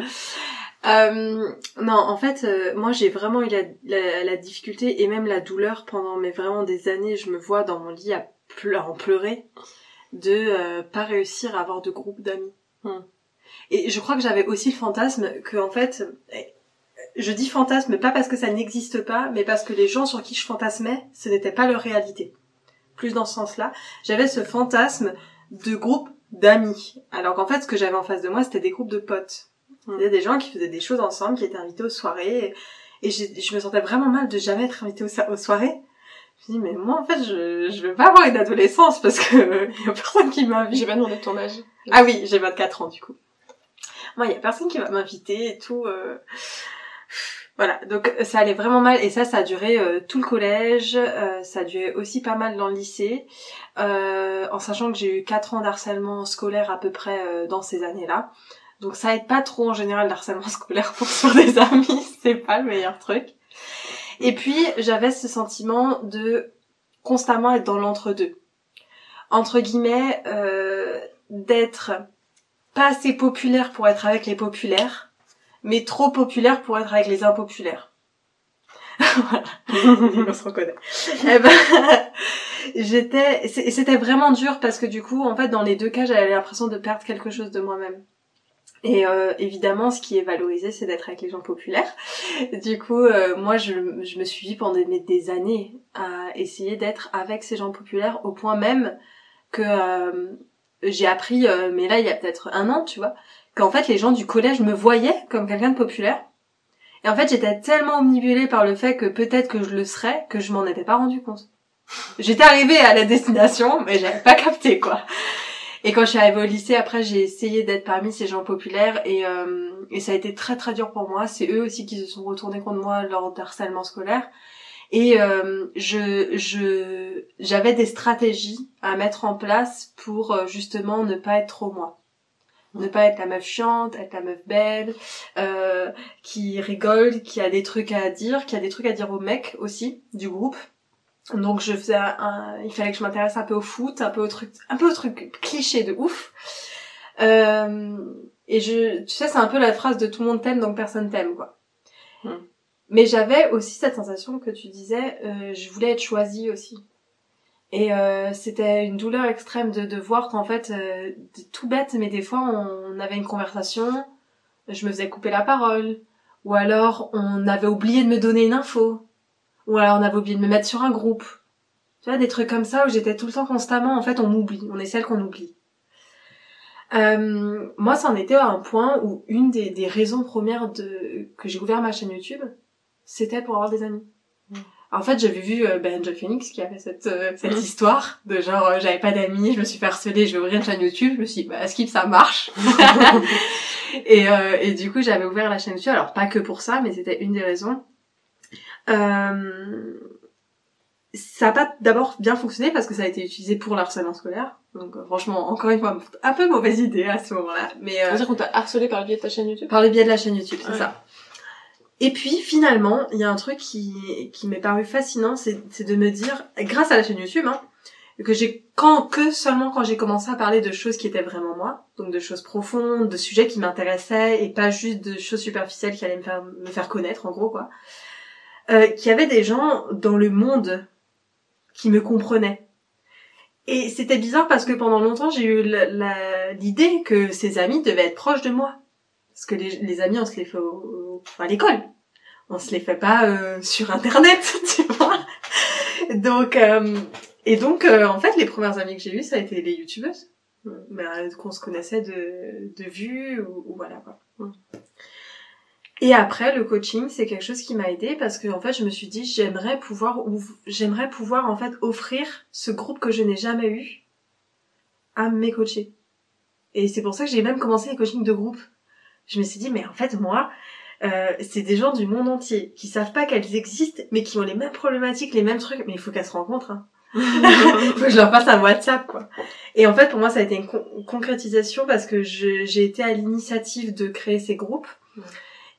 Euh, non, en fait, euh, moi j'ai vraiment eu la, la, la difficulté et même la douleur pendant mais vraiment des années. Je me vois dans mon lit à pleu- en pleurer de euh, pas réussir à avoir de groupe d'amis. Hmm. Et je crois que j'avais aussi le fantasme que en fait, eh, je dis fantasme pas parce que ça n'existe pas, mais parce que les gens sur qui je fantasmais, ce n'était pas leur réalité. Plus dans ce sens-là, j'avais ce fantasme de groupe d'amis. Alors qu'en fait, ce que j'avais en face de moi, c'était des groupes de potes. Il y a des gens qui faisaient des choses ensemble, qui étaient invités aux soirées. Et, je me sentais vraiment mal de jamais être invitée aux, so- aux soirées. Je me dis, mais moi, en fait, je, je veux pas avoir une adolescence parce que euh, y a personne qui m'invite. J'ai pas demandé ton âge. Ah oui, j'ai 24 ans, du coup. Moi, il y a personne qui va m'inviter et tout. euh. Voilà, donc ça allait vraiment mal. Et ça, ça a duré euh, tout le collège. euh, ça a duré aussi pas mal dans le lycée. euh, en sachant que j'ai eu 4 ans d'harcèlement scolaire à peu près euh, dans ces années-là. Donc ça aide pas trop en général l'harcèlement <laughs> scolaire pour sur des amis, c'est pas le meilleur truc. Et puis j'avais ce sentiment de constamment être dans l'entre-deux. Entre guillemets, euh, d'être pas assez populaire pour être avec les populaires, mais trop populaire pour être avec les impopulaires. <laughs> voilà, on se reconnaît. <laughs> Eh ben, j'étais, c'était vraiment dur parce que du coup, en fait, dans les deux cas, j'avais l'impression de perdre quelque chose de moi-même. Et euh, évidemment, ce qui est valorisé, c'est d'être avec les gens populaires. Du coup, euh, moi, je, me suis dit pendant des, des années à essayer d'être avec ces gens populaires au point même que euh, j'ai appris, euh, mais là, il y a peut-être un an, tu vois, qu'en fait, les gens du collège me voyaient comme quelqu'un de populaire. Et en fait, j'étais tellement omnibulée par le fait que peut-être que je le serais que je m'en étais pas rendu compte. J'étais arrivée à la destination, mais j'avais pas capté, quoi. Et quand je suis arrivée au lycée, après, j'ai essayé d'être parmi ces gens populaires et, euh, et ça a été très très dur pour moi. C'est eux aussi qui se sont retournés contre moi lors d'harcèlement scolaire. Et euh, je je j'avais des stratégies à mettre en place pour euh, justement ne pas être trop moi. Ne pas être la meuf chiante, être la meuf belle, euh, qui rigole, qui a des trucs à dire, qui a des trucs à dire aux mecs aussi du groupe. Donc je faisais un, il fallait que je m'intéresse un peu au foot, un peu au truc, un peu au truc cliché de ouf. Euh, et je, tu sais, c'est un peu la phrase de tout le monde t'aime donc personne t'aime quoi. Hmm. Mais j'avais aussi cette sensation que tu disais, euh, je voulais être choisie aussi. Et euh, c'était une douleur extrême de, de voir qu'en fait, euh, tout bête, mais des fois on avait une conversation, je me faisais couper la parole, ou alors on avait oublié de me donner une info, ou alors on avait oublié de me mettre sur un groupe. Tu vois, des trucs comme ça où j'étais tout le temps constamment, en fait, on m'oublie, on est celle qu'on oublie. Euh, moi, c'en était à un point où une des, des raisons premières de que j'ai ouvert ma chaîne YouTube, c'était pour avoir des amis. En fait, j'avais vu euh, Ben Phoenix qui avait cette, euh, cette histoire de genre euh, j'avais pas d'amis, je me suis fait harceler, je vais ouvrir une chaîne YouTube, je me suis dit bah skip ça marche. <laughs> et, euh, et du coup j'avais ouvert la chaîne YouTube, alors pas que pour ça, mais c'était une des raisons. Euh, ça a pas d'abord bien fonctionné parce que ça a été utilisé pour le harcèlement scolaire. Donc euh, franchement, encore une fois, un peu mauvaise idée à ce moment-là. Mais euh, C'est-à-dire qu'on t'a harcelé par le biais de ta chaîne YouTube par le biais de la chaîne YouTube, c'est Ouais. ça. Et puis finalement, il y a un truc qui, qui m'est paru fascinant, c'est c'est de me dire, grâce à la chaîne YouTube, hein, que j'ai quand que seulement quand j'ai commencé à parler de choses qui étaient vraiment moi, donc de choses profondes, de sujets qui m'intéressaient et pas juste de choses superficielles qui allaient me faire me faire connaître en gros quoi, euh, qu'il y avait des gens dans le monde qui me comprenaient. Et c'était bizarre parce que pendant longtemps j'ai eu l'idée que ces amis devaient être proches de moi. Parce que les, amis, on se les fait au, au- à l'école. On se les fait pas euh, sur internet, <laughs> tu vois. Donc, euh, et donc, euh, en fait, les premières amies que j'ai eues, ça a été les youtubeuses. Euh, qu'on se connaissait de, de vue, ou, ou voilà quoi. Et après, le coaching, c'est quelque chose qui m'a aidé parce que en fait, je me suis dit, j'aimerais pouvoir, ouv- j'aimerais pouvoir en fait offrir ce groupe que je n'ai jamais eu à mes coachés. Et c'est pour ça que j'ai même commencé les coachings de groupe. Je me suis dit mais en fait moi euh, c'est des gens du monde entier qui savent pas qu'elles existent mais qui ont les mêmes problématiques les mêmes trucs. Mais il faut qu'elles se rencontrent hein. <laughs> faut que je leur passe un WhatsApp quoi. Et en fait pour moi ça a été une con- concrétisation parce que j'ai été à l'initiative de créer ces groupes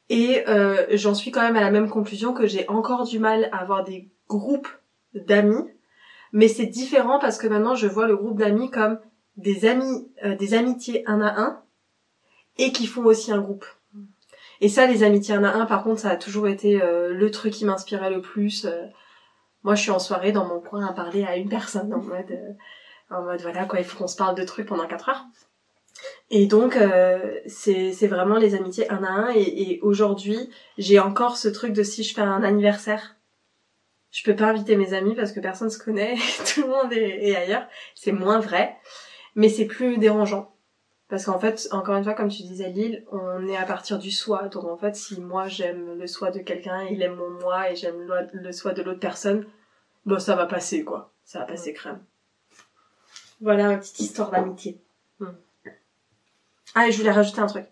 Et euh, j'en suis quand même à la même conclusion que j'ai encore du mal à avoir des groupes d'amis, mais c'est différent parce que maintenant je vois le groupe d'amis comme des amis, euh, des amitiés un à un, et qui font aussi un groupe. Et ça, les amitiés un à un, par contre, ça a toujours été euh, le truc qui m'inspirait le plus. moi, je suis en soirée dans mon coin à parler à une personne en mode, en mode voilà quoi, il faut qu'on se parle de trucs pendant quatre heures. Et donc, euh, c'est vraiment les amitiés un à un. Et, et aujourd'hui, j'ai encore ce truc de si je fais un anniversaire, je peux pas inviter mes amis parce que personne se connaît, <laughs> tout le monde est, est ailleurs. C'est moins vrai, mais c'est plus dérangeant. Parce qu'en fait, encore une fois, comme tu disais Lille, on est à partir du soi. Donc en fait, si moi j'aime le soi de quelqu'un, il aime mon moi et j'aime le, soi de l'autre personne, bon ça va passer quoi. Ça va passer crème. Voilà ma petite histoire d'amitié. Hmm. Ah et je voulais rajouter un truc.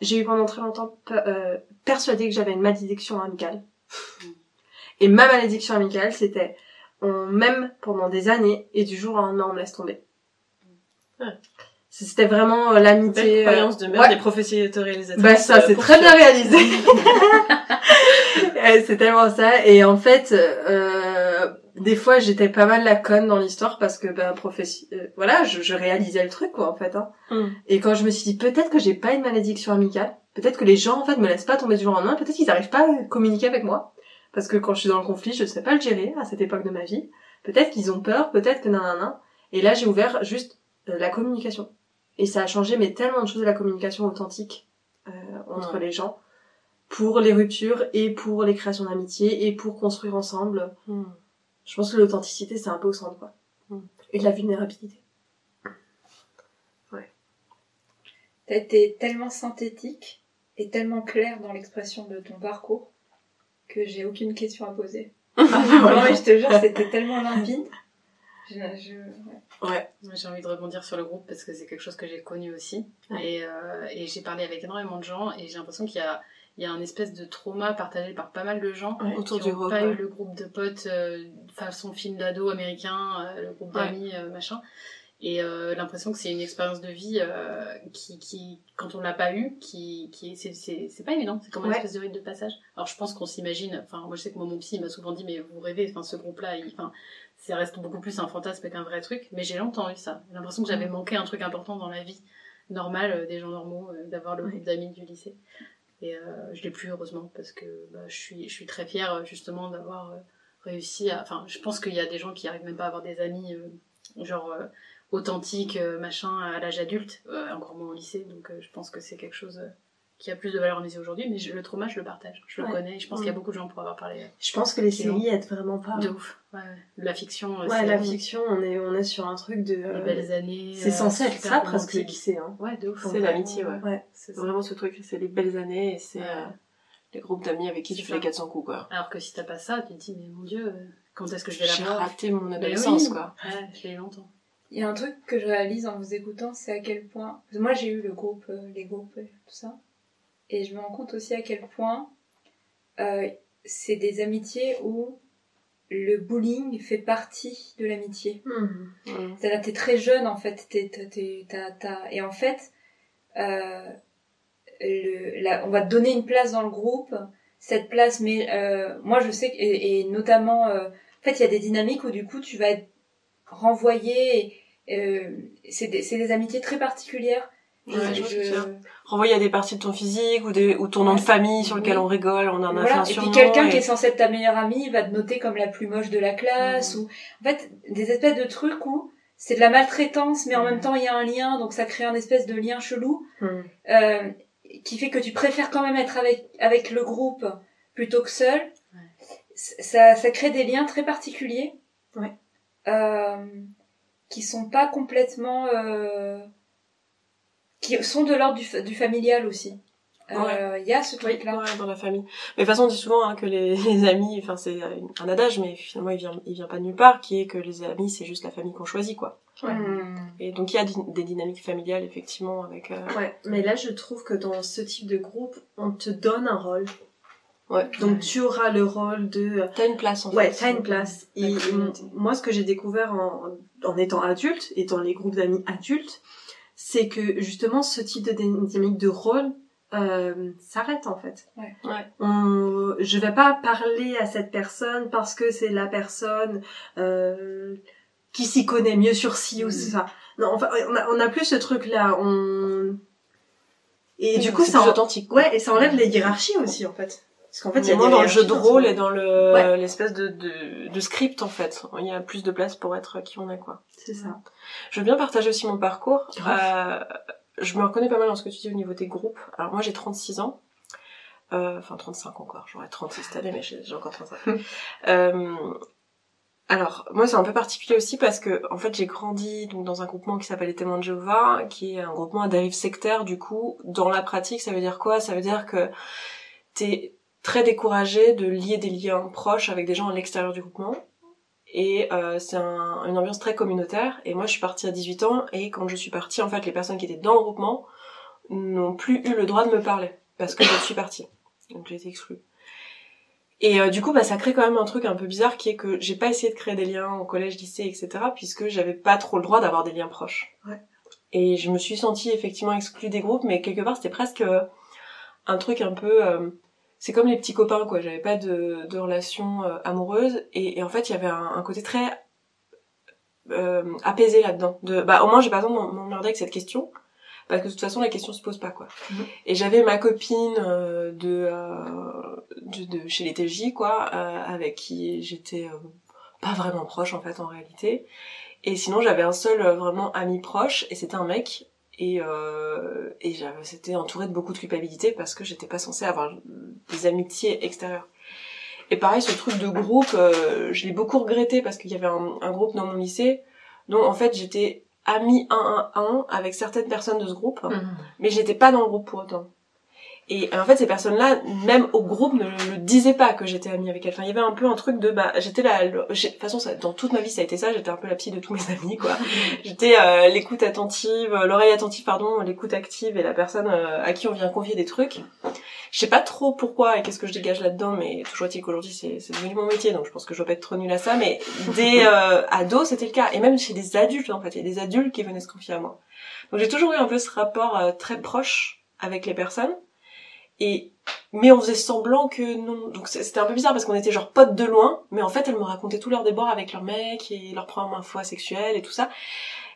J'ai eu pendant très longtemps euh, persuadé que j'avais une malédiction amicale. <laughs> Et ma malédiction amicale, c'était on m'aime pendant des années et du jour au lendemain on me laisse tomber. Ouais. C'était vraiment euh, l'amitié. euh, croyance de merde ouais. et prophétie autorréalisatrice. Bah ça, euh, c'est très sûr. bien réalisé. <laughs> <laughs> Euh, c'est tellement ça. Et en fait, euh, des fois, j'étais pas mal la conne dans l'histoire parce que, ben, prophétie, euh, voilà, je, je réalisais le truc, quoi, en fait. Hein. Mm. Et quand je me suis dit, peut-être que j'ai pas une malédiction amicale, peut-être que les gens, en fait, me laissent pas tomber du jour au lendemain, peut-être qu'ils arrivent pas à communiquer avec moi. Parce que quand je suis dans le conflit, je sais pas le gérer à cette époque de ma vie. Peut-être qu'ils ont peur, peut-être que nanana. Et là, j'ai ouvert juste euh, la communication. Et ça a changé, mais tellement de choses, la communication authentique euh, entre les gens, pour les ruptures et pour les créations d'amitié et pour construire ensemble. Hmm. Je pense que l'authenticité, c'est un peu au centre, quoi. Mm. Et la vulnérabilité. T'as été tellement synthétique et tellement clair dans l'expression de ton parcours que j'ai aucune question à poser. <laughs> Ah, Non, mais je te jure, c'était tellement limpide. Je, je- ouais. Ouais. J'ai envie de rebondir sur le groupe parce que c'est quelque chose que j'ai connu aussi. Ouais. Et, euh, et j'ai parlé avec énormément de gens et j'ai l'impression qu'il y a, il y a un espèce de trauma partagé par pas mal de gens Ouais, autour qui du n'ont pas ouais. eu le groupe de potes euh, façon film d'ado américain, euh, le groupe Ouais. d'amis, euh, machin. Et euh, l'impression que c'est une expérience de vie qui, qui, quand on l'a pas eu, qui, qui c'est, c'est, c'est pas évident. C'est comme une espèce de rite de passage. Alors je pense qu'on s'imagine. Enfin, moi je sais que moi, mon psy m'a souvent dit, mais vous rêvez. Enfin, ce groupe-là, enfin, ça reste beaucoup plus un fantasme qu'un vrai truc. Mais j'ai longtemps eu ça. J'ai l'impression que j'avais manqué un truc important dans la vie normale des gens normaux, d'avoir le groupe d'amis du lycée. Et euh, je l'ai plus heureusement parce que bah, je suis, très fière euh, justement d'avoir euh, réussi à. Enfin, je pense qu'il y a des gens qui arrivent même pas à avoir des amis euh, genre authentiques, machin, à l'âge adulte, encore moins au lycée. Donc je pense que c'est quelque chose qui a plus de valeur à mes yeux aujourd'hui. Mais je- le trauma, je le partage, je le connais. Et je pense Mm. qu'il y a beaucoup de gens pour avoir parlé Je pense que les Qui séries aident vraiment pas. de ouf. Ouais. La fiction, euh, Ouais, c'est la fiction, on est, on est sur un truc de... les belles années. c'est euh, censé être ça, presque, romantique. lycée, hein. Ouais, de ouf. C'est l'amitié, ouais. Ouais. C'est C'est vraiment ce truc, c'est les belles années et c'est Ouais. euh, les groupes d'amis avec qui tu C'est fais les 400 coups, quoi. Alors que si t'as pas ça, tu te dis, mais mon dieu, quand est-ce que je vais J'ai l'avoir raté mon adolescence, oui. quoi. Ouais, je l'ai eu longtemps. Il y a un truc que je réalise en vous écoutant, c'est à quel point. Moi, j'ai eu le groupe, les groupes, et tout ça. Et je me rends compte aussi à quel point euh, c'est des amitiés où le bullying fait partie de l'amitié. Mhm. Mm. C'est-à-dire, t'es très jeune, en fait. T'es, t'es- t'es- t'as- t'as- Et en fait, euh, le, la- on va te donner une place dans le groupe. Cette place, mais euh, moi, je sais, que, et, et notamment, euh, en fait, il y a des dynamiques où, du coup, tu vas être renvoyé. et, euh, c'est, des, c'est des amitiés très particulières. Ouais, Je- je. Renvoyer à des parties de ton physique ou, des, ou ton nom de famille sur lequel Oui. on rigole, on en a fait Voilà. un Et puis quelqu'un et- qui est censé être ta meilleure amie va te noter comme la plus moche de la classe Mhm. ou en fait des espèces de trucs où c'est de la maltraitance mais en même temps il y a un lien donc ça crée un espèce de lien chelou Mhm. euh, qui fait que tu préfères quand même être avec avec le groupe plutôt que seul. Ouais. Ça ça crée des liens très particuliers. Ouais. Euh, qui sont pas complètement euh, qui sont de l'ordre du, fa- du familial aussi. Euh, Il y a ce Oui, truc là. ouais, dans la famille. Mais de toute façon, on dit souvent hein, que les, <laughs> les amis, enfin c'est un adage, mais finalement il vient, il vient pas de nulle part, qui est que les amis c'est juste la famille qu'on choisit, quoi. Ouais. Et donc il y a des dynamiques familiales effectivement avec. euh, Ouais, mais là je trouve que dans ce type de groupe, on te donne un rôle. Ouais. Donc tu auras le rôle de... T'as une place en Ouais, fait. t'as une place. La Et moi ce que j'ai découvert en, en étant adulte, et dans les groupes d'amis adultes, c'est que justement ce type de dynamique de rôle euh, s'arrête en fait. Ouais. Ouais. On, je vais pas parler à cette personne parce que c'est la personne euh, qui s'y connaît mieux sur ci ou ça. Non, enfin, on a, on a plus ce truc là. On et du coup c'est ça, en- authentique. ouais, et ça enlève les hiérarchies aussi en fait. Parce qu'en fait, il y a moins dans le jeu de rôle et dans le Ouais. l'espèce de, de, de script en fait. Il y a plus de place pour être qui on est quoi. C'est ça. Je veux bien partager aussi mon parcours. Euh, je me reconnais pas mal dans ce que tu dis au niveau des groupes. Alors moi j'ai 36 ans. Euh, enfin 35 encore, j'aurai 36 cette année mais j'ai j'ai encore 35. <laughs> euh, alors moi c'est un peu particulier aussi parce que en fait j'ai grandi donc dans un groupement qui s'appelle les témoins de Jéhovah, qui est un groupement à dérive sectaire du coup. Dans la pratique ça veut dire quoi? Ça veut dire que t'es très découragé de lier des liens proches avec des gens à l'extérieur du groupement. Et euh, c'est un- une ambiance très communautaire. Et moi, je suis partie à 18 ans. Et quand je suis partie, en fait, les personnes qui étaient dans le groupement n'ont plus eu le droit de me parler. Parce que je suis partie. Donc j'ai été exclue. Et euh, du coup, bah, ça crée quand même un truc un peu bizarre qui est que j'ai pas essayé de créer des liens au collège, lycée, etc. Puisque j'avais pas trop le droit d'avoir des liens proches. Ouais. Et je me suis sentie effectivement exclue des groupes. Mais quelque part, c'était presque euh, un truc un peu... c'est comme les petits copains quoi. J'avais pas de, de relation euh, amoureuse. Et, et en fait il y avait un, un côté très euh, apaisé là-dedans. De bah au moins j'ai pas besoin de m'emmerder avec cette question parce que de toute façon la question se pose pas quoi. Mhm. et j'avais ma copine euh, de, euh, de de chez les TJ quoi euh, avec qui j'étais euh, pas vraiment proche en fait en réalité. Et sinon j'avais un seul vraiment ami proche et c'était un mec et, euh, et j'avais- c'était entouré de beaucoup de culpabilité parce que j'étais pas censée avoir des amitiés extérieures. Et pareil, ce truc de groupe, euh, je l'ai beaucoup regretté parce qu'il y avait un, un groupe dans mon lycée dont en fait j'étais amie 1-1-1 avec certaines personnes de ce groupe, mais j'étais pas dans le groupe pour autant. Et en fait, ces personnes-là, même au groupe, ne le disaient pas que j'étais amie avec elle. Enfin, il y avait un peu un truc de, bah, j'étais le- j'ai- de toute façon, ça- dans toute ma vie, ça a été ça, j'étais un peu la psy de tous mes <laughs> amis, quoi. j'étais euh, l'écoute attentive, euh, l'oreille attentive, pardon, l'écoute active et la personne euh, à qui on vient confier des trucs. Je sais pas trop pourquoi et qu'est-ce que je dégage là-dedans, mais toujours est-il qu'aujourd'hui, c'est c'est devenu mon métier, donc je pense que je dois pas être trop nulle à ça, mais des <laughs> euh, ados, c'était le cas. Et même chez des adultes, en fait, il y a des adultes qui venaient se confier à moi. Donc j'ai toujours eu un peu ce rapport euh, très proche avec les personnes. Et mais on faisait semblant que non. Donc c'était un peu bizarre parce qu'on était genre potes de loin, mais en fait elles me racontaient tous leurs débords avec leur mec et leur première fois sexuelle et tout ça.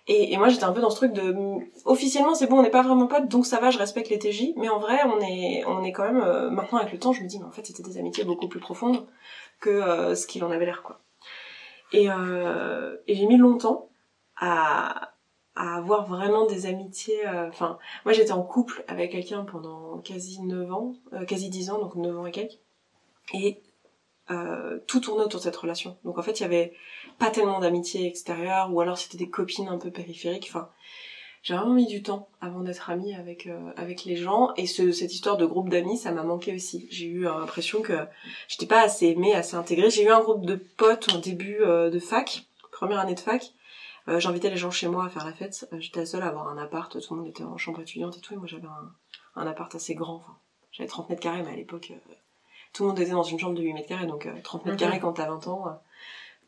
Et, et moi j'étais un peu dans ce truc de officiellement c'est bon on n'est pas vraiment potes donc ça va je respecte les TJ mais en vrai on est on est quand même euh, maintenant avec le temps je me dis mais en fait c'était des amitiés beaucoup plus profondes que euh, ce qu'il en avait l'air quoi. Et, euh, et j'ai mis longtemps à à avoir vraiment des amitiés euh, enfin moi j'étais en couple avec quelqu'un pendant quasi 9 ans euh, quasi 10 ans donc 9 ans et quelques. Et euh, tout tournait autour de cette relation. Donc en fait il y avait pas tellement d'amitié extérieure ou alors c'était des copines un peu périphériques. Enfin j'ai vraiment mis du temps avant d'être amie avec euh, avec les gens. Et ce, cette histoire de groupe d'amis ça m'a manqué aussi. J'ai eu l'impression que j'étais pas assez aimée assez intégrée. J'ai eu un groupe de potes en début euh, de fac première année de fac euh, j'invitais les gens chez moi à faire la fête. Euh, J'étais la seule à avoir un appart, tout le monde était en chambre étudiante et tout, et moi j'avais un, un appart assez grand. Enfin, j'avais 30 mètres carrés, mais à l'époque, euh, tout le monde était dans une chambre de 8 mètres carrés, donc euh, 30 mètres Mhm. carrés quand t'as 20 ans, euh,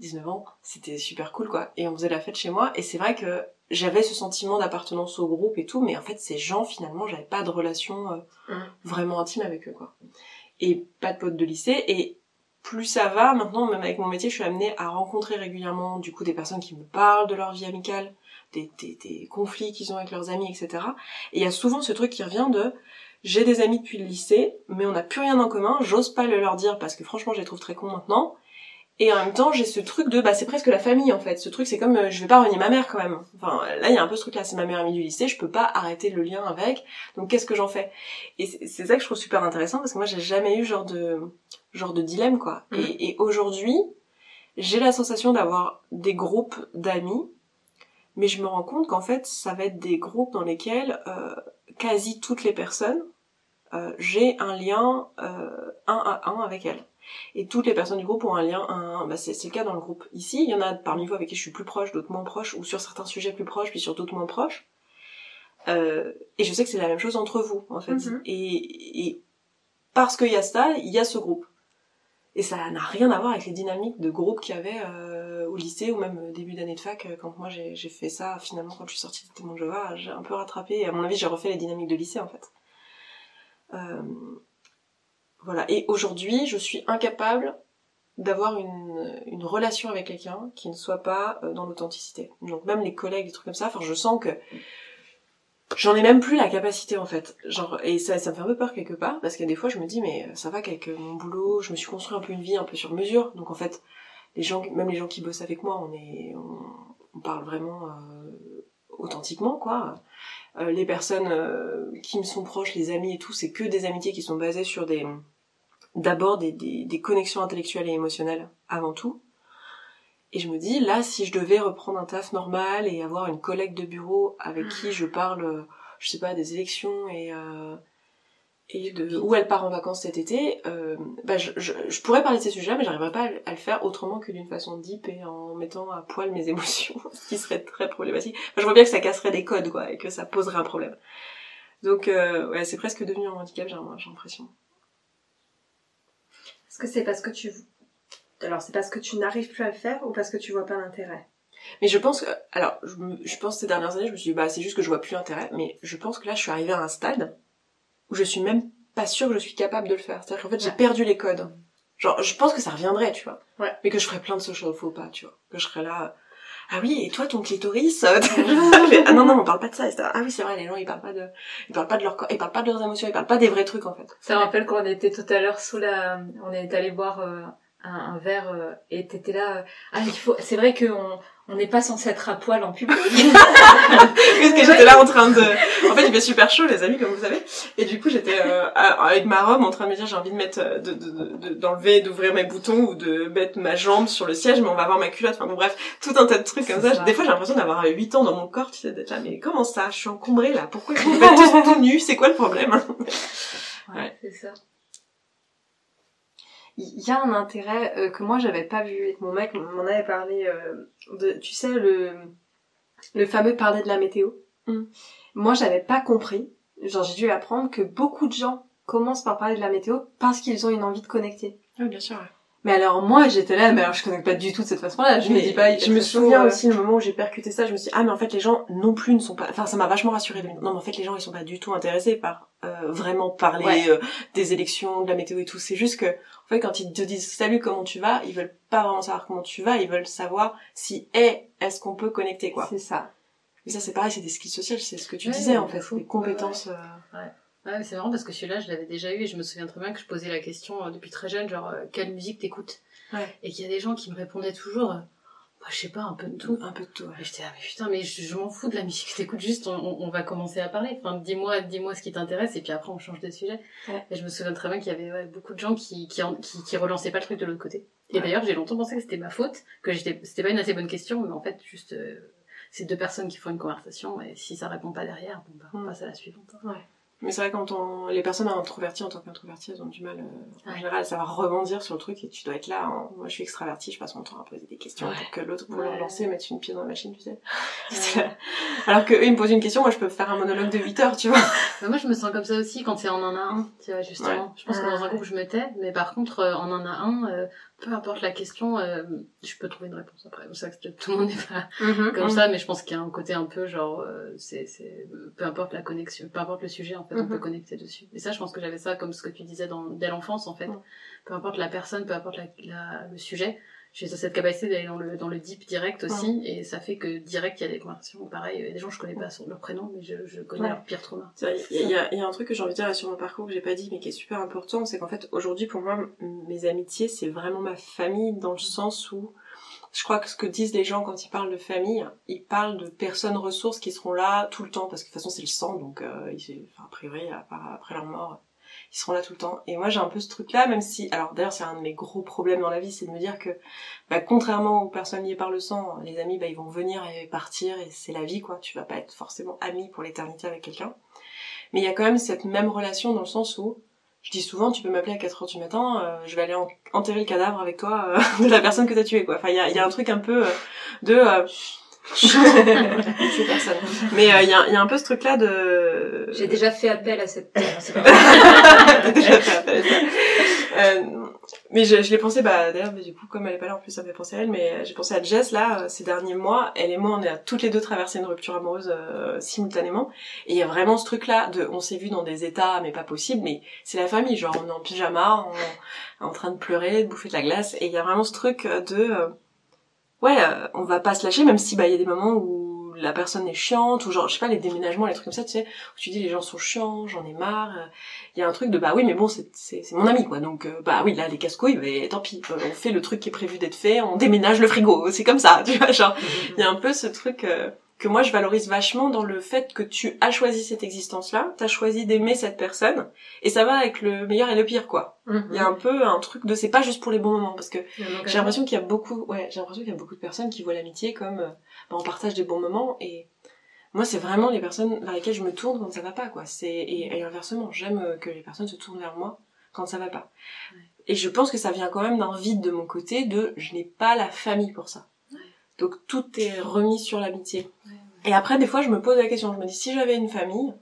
19 ans, c'était super cool quoi. Et on faisait la fête chez moi, et c'est vrai que j'avais ce sentiment d'appartenance au groupe et tout, mais en fait ces gens finalement, j'avais pas de relation euh, Mhm. vraiment intime avec eux quoi. Et pas de potes de lycée, et plus ça va, maintenant, même avec mon métier, je suis amenée à rencontrer régulièrement, du coup, des personnes qui me parlent de leur vie amicale, des, des, conflits qu'ils ont avec leurs amis, etc. Et il y a souvent ce truc qui revient de, j'ai des amis depuis le lycée, mais on n'a plus rien en commun, j'ose pas le leur dire parce que franchement, je les trouve très cons maintenant. Et en même temps, j'ai ce truc de, bah, c'est presque la famille, en fait. Ce truc, c'est comme, euh, je vais pas renier ma mère, quand même. Enfin, là, il y a un peu ce truc-là, c'est ma meilleure amie du lycée, je peux pas arrêter le lien avec. Donc, qu'est-ce que j'en fais? Et c'est ça que je trouve super intéressant, parce que moi, j'ai jamais eu genre de, genre de dilemme, quoi. Mhm. Et, et aujourd'hui, j'ai la sensation d'avoir des groupes d'amis, mais je me rends compte qu'en fait, ça va être des groupes dans lesquels, euh, quasi toutes les personnes, euh, j'ai un lien euh, un à un avec elles. Et toutes les personnes du groupe ont un lien un à un. Bah, c'est c'est le cas dans le groupe. Ici, il y en a parmi vous avec qui je suis plus proche, d'autres moins proches, ou sur certains sujets plus proches, puis sur d'autres moins proches. Euh, et je sais que c'est la même chose entre vous, en fait. Mhm. et, et parce qu'il y a ça, il y a ce groupe. Et ça n'a rien à voir avec les dynamiques de groupe qu'il y avait euh, au lycée ou même euh, début d'année de fac. euh, Quand moi j'ai fait ça, finalement, quand je suis sortie de Jéhovah, j'ai un peu rattrapé. Et à mon avis, j'ai refait les dynamiques de lycée, en fait. Euh, voilà. Et aujourd'hui, je suis incapable d'avoir une, une relation avec quelqu'un qui ne soit pas euh, dans l'authenticité. Donc même les collègues, des trucs comme ça, enfin je sens que j'en ai même plus la capacité en fait. Genre et ça, ça me fait un peu peur quelque part parce que des fois je me dis mais ça va qu'avec mon boulot, je me suis construit un peu une vie un peu sur mesure. Donc en fait, les gens, même les gens qui bossent avec moi, on est, on, parle vraiment euh, authentiquement quoi. Euh, les personnes euh, qui me sont proches, les amis et tout, c'est que des amitiés qui sont basées sur des d'abord des, des, connexions intellectuelles et émotionnelles avant tout. Et je me dis, là, si je devais reprendre un taf normal et avoir une collègue de bureau avec qui je parle, je sais pas, des élections et, euh, et de où elle part en vacances cet été, euh, bah je, je, je, pourrais parler de ces sujets, mais j'arriverais pas à le faire autrement que d'une façon deep et en mettant à poil mes <laughs> émotions, ce qui serait très problématique. Enfin, je vois bien que ça casserait des codes, quoi, et que ça poserait un problème. Donc, euh, ouais, c'est presque devenu un handicap, j'ai l'impression. Est-ce que c'est parce que tu... Alors, c'est parce que tu n'arrives plus à le faire ou parce que tu vois pas l'intérêt? Mais je pense que, alors, je, je pense que ces dernières années, je me suis dit, bah, c'est juste que je vois plus l'intérêt, mais je pense que là, je suis arrivée à un stade où je suis même pas sûre que je suis capable de le faire. C'est-à-dire qu'en fait, j'ai perdu les codes. Genre, je pense que ça reviendrait, tu vois. Ouais. Mais que je ferais plein de social faux pas, tu vois. Que je serais là, ah oui, et toi, ton clitoris, <laughs> ah non, non, on parle pas de ça, etc. Ah oui, c'est vrai, les gens, ils parlent pas de, ils parlent pas de leur corps, ils parlent pas de leurs émotions, ils parlent pas des vrais trucs, en fait. Ça me rappelle quand on était tout à l'heure sous la, on est allé boire euh, un, un, verre, euh, et t'étais là, euh, ah, il faut, c'est vrai qu'on, on n'est pas censé être à poil en public. <laughs> Parce que j'étais là en train de... En fait, il fait super chaud, les amis, comme vous savez. Et du coup, j'étais euh, avec ma robe en train de me dire, j'ai envie de mettre, de, de, d'enlever, d'ouvrir mes boutons ou de mettre ma jambe sur le siège, mais on va voir ma culotte. Enfin bon, bref, tout un tas de trucs comme ça. Des fois, j'ai l'impression d'avoir 8 ans dans mon corps, tu sais, d'être là, mais comment ça? Je suis encombrée là. Pourquoi vous faites tous tout nus? C'est quoi le problème? Ouais, c'est ça il y a un intérêt euh, que moi j'avais pas vu et que mon mec m'en avait parlé euh, de tu sais le le fameux parler de la météo. Mm. moi j'avais pas compris. Genre j'ai dû apprendre que beaucoup de gens commencent par parler de la météo parce qu'ils ont une envie de connecter. Oui bien sûr mais alors moi j'étais là mais alors je connecte pas du tout de cette façon-là. Je mais me dis pas je me souviens euh... aussi le moment où j'ai percuté ça je me suis dit, ah mais en fait les gens non plus ne sont pas enfin ça m'a vachement rassuré non mais en fait les gens ils sont pas du tout intéressés par euh, vraiment parler Ouais. euh, des élections de la météo et tout. C'est juste que en fait quand ils te disent salut comment tu vas ils veulent pas vraiment savoir comment tu vas ils veulent savoir si est est-ce qu'on peut connecter quoi. C'est ça. Mais ça c'est pareil c'est des skills sociaux c'est ce que tu Ouais, disais en fait fou. des compétences euh, Ouais, mais c'est marrant parce que celui-là, je l'avais déjà eu et je me souviens très bien que je posais la question euh, depuis très jeune, genre, euh, quelle musique t'écoutes? Ouais. Et qu'il y a des gens qui me répondaient toujours, euh, bah, je sais pas, un peu de tout. un peu de tout ouais. Et j'étais là, mais putain, mais je, je m'en fous de la musique que <laughs> t'écoutes, juste on, on- on va commencer à parler. Enfin, dis-moi, dis-moi ce qui t'intéresse et puis après on change de sujet. Ouais. Et je me souviens très bien qu'il y avait ouais, beaucoup de gens qui, qui, en- qui, qui relançaient pas le truc de l'autre côté. Et d'ailleurs, j'ai longtemps pensé que c'était ma faute, que j'étais, c'était pas une assez bonne question, mais en fait, juste, euh, c'est deux personnes qui font une conversation et si ça répond pas derrière, bon, bah, on Mm. passe à la suivante. hein. Mais c'est vrai quand on... les personnes introverties en tant qu'introverties, elles ont du mal euh, en Ouais. général à savoir rebondir sur le truc et tu dois être là. en- Moi je suis extravertie, je passe mon temps à poser des questions Ouais. pour que l'autre pour Ouais. le lancer, mettre une pièce dans la machine, tu sais. <laughs> Alors que eux ils me posent une question, moi je peux faire un monologue de 8 heures, tu vois. <laughs> Mais moi, je me sens comme ça aussi quand c'est en un à un, tu vois, justement. Je pense que dans un groupe, je me tais, mais par contre, euh, en un à un, euh, peu importe la question, euh, je peux trouver une réponse après. C'est ça que tout le monde n'est pas <laughs> comme Mhm. ça, mais je pense qu'il y a un côté un peu genre, euh, c'est, c'est, peu importe la connexion, peu importe le sujet, en fait, on Mhm. peut connecter dessus. Et ça, je pense que j'avais ça comme ce que tu disais dans, dès l'enfance, en fait. Mhm. Peu importe la personne, peu importe la, la- le sujet. J'ai cette capacité d'aller dans le, dans le deep direct aussi, et ça fait que direct, il y a des conversations. Pareil, il y a des gens, je connais pas leur prénom, mais je, je connais Ouais. leur pire trauma. Il y, a- il y a- il y a un truc que j'ai envie de dire sur mon parcours que j'ai pas dit mais qui est super important, c'est qu'en fait aujourd'hui pour moi mes amitiés c'est vraiment ma famille dans le sens où je crois que ce que disent les gens quand ils parlent de famille, ils parlent de personnes ressources qui seront là tout le temps parce que de toute façon c'est le sang donc euh, ils, enfin, a priori à part- après leur mort ils seront là tout le temps. Et moi j'ai un peu ce truc là même si alors d'ailleurs c'est un de mes gros problèmes dans la vie c'est de me dire que bah, contrairement aux personnes liées par le sang, les amis bah, ils vont venir et partir et c'est la vie quoi. Tu vas pas être forcément ami pour l'éternité avec quelqu'un. Mais il y a quand même cette même relation dans le sens où je dis souvent, tu peux m'appeler à 4 heures du matin, euh, je vais aller en- enterrer le cadavre avec toi euh, <laughs> de la personne que t'as tué, quoi. Enfin, il y a, il y a un truc un peu euh, de... Euh... <laughs> personne. Mais euh, il y, a, il y a un peu ce truc-là de... J'ai déjà fait appel à cette. <laughs> Déjà fait appel. Euh, mais je, je l'ai pensé, bah d'ailleurs, mais du coup, comme elle est pas là, en plus, ça me fait penser à elle, mais j'ai pensé à Jess, là, euh, ces derniers mois, elle et moi, on a toutes les deux traversé une rupture amoureuse euh, simultanément, et il y a vraiment ce truc-là, de, on s'est vu dans des états, mais pas possible, mais c'est la famille, genre, on est en pyjama, on, en train de pleurer, de bouffer de la glace, et il y a vraiment ce truc de, euh, ouais, euh, on va pas se lâcher, même si, bah, il y a des moments où la personne est chiante, ou genre, je sais pas, les déménagements, les trucs comme ça, tu sais, où tu dis les gens sont chiants, j'en ai marre, euh, il y a un truc de bah oui mais bon c'est mon ami quoi donc euh, bah oui là les casse-couilles mais tant pis euh, on fait le truc qui est prévu d'être fait on déménage le frigo c'est comme ça <laughs> tu vois genre il y a un peu ce truc euh, que moi je valorise vachement dans le fait que tu as choisi cette existence là t'as choisi d'aimer cette personne et ça va avec le meilleur et le pire quoi. Il y a un peu un truc de c'est pas juste pour les bons moments parce que j'ai l'impression qu'il y a beaucoup ouais j'ai l'impression qu'il y a beaucoup de personnes qui voient l'amitié comme euh, bah, on partage des bons moments et moi c'est vraiment les personnes vers lesquelles je me tourne quand ça va pas quoi. C'est et, et inversement j'aime euh, que les personnes se tournent vers moi quand ça va pas. Et je pense que ça vient quand même d'un vide de mon côté de je n'ai pas la famille pour ça. Donc tout est remis sur l'amitié et après des fois je me pose la question je me dis si j'avais une famille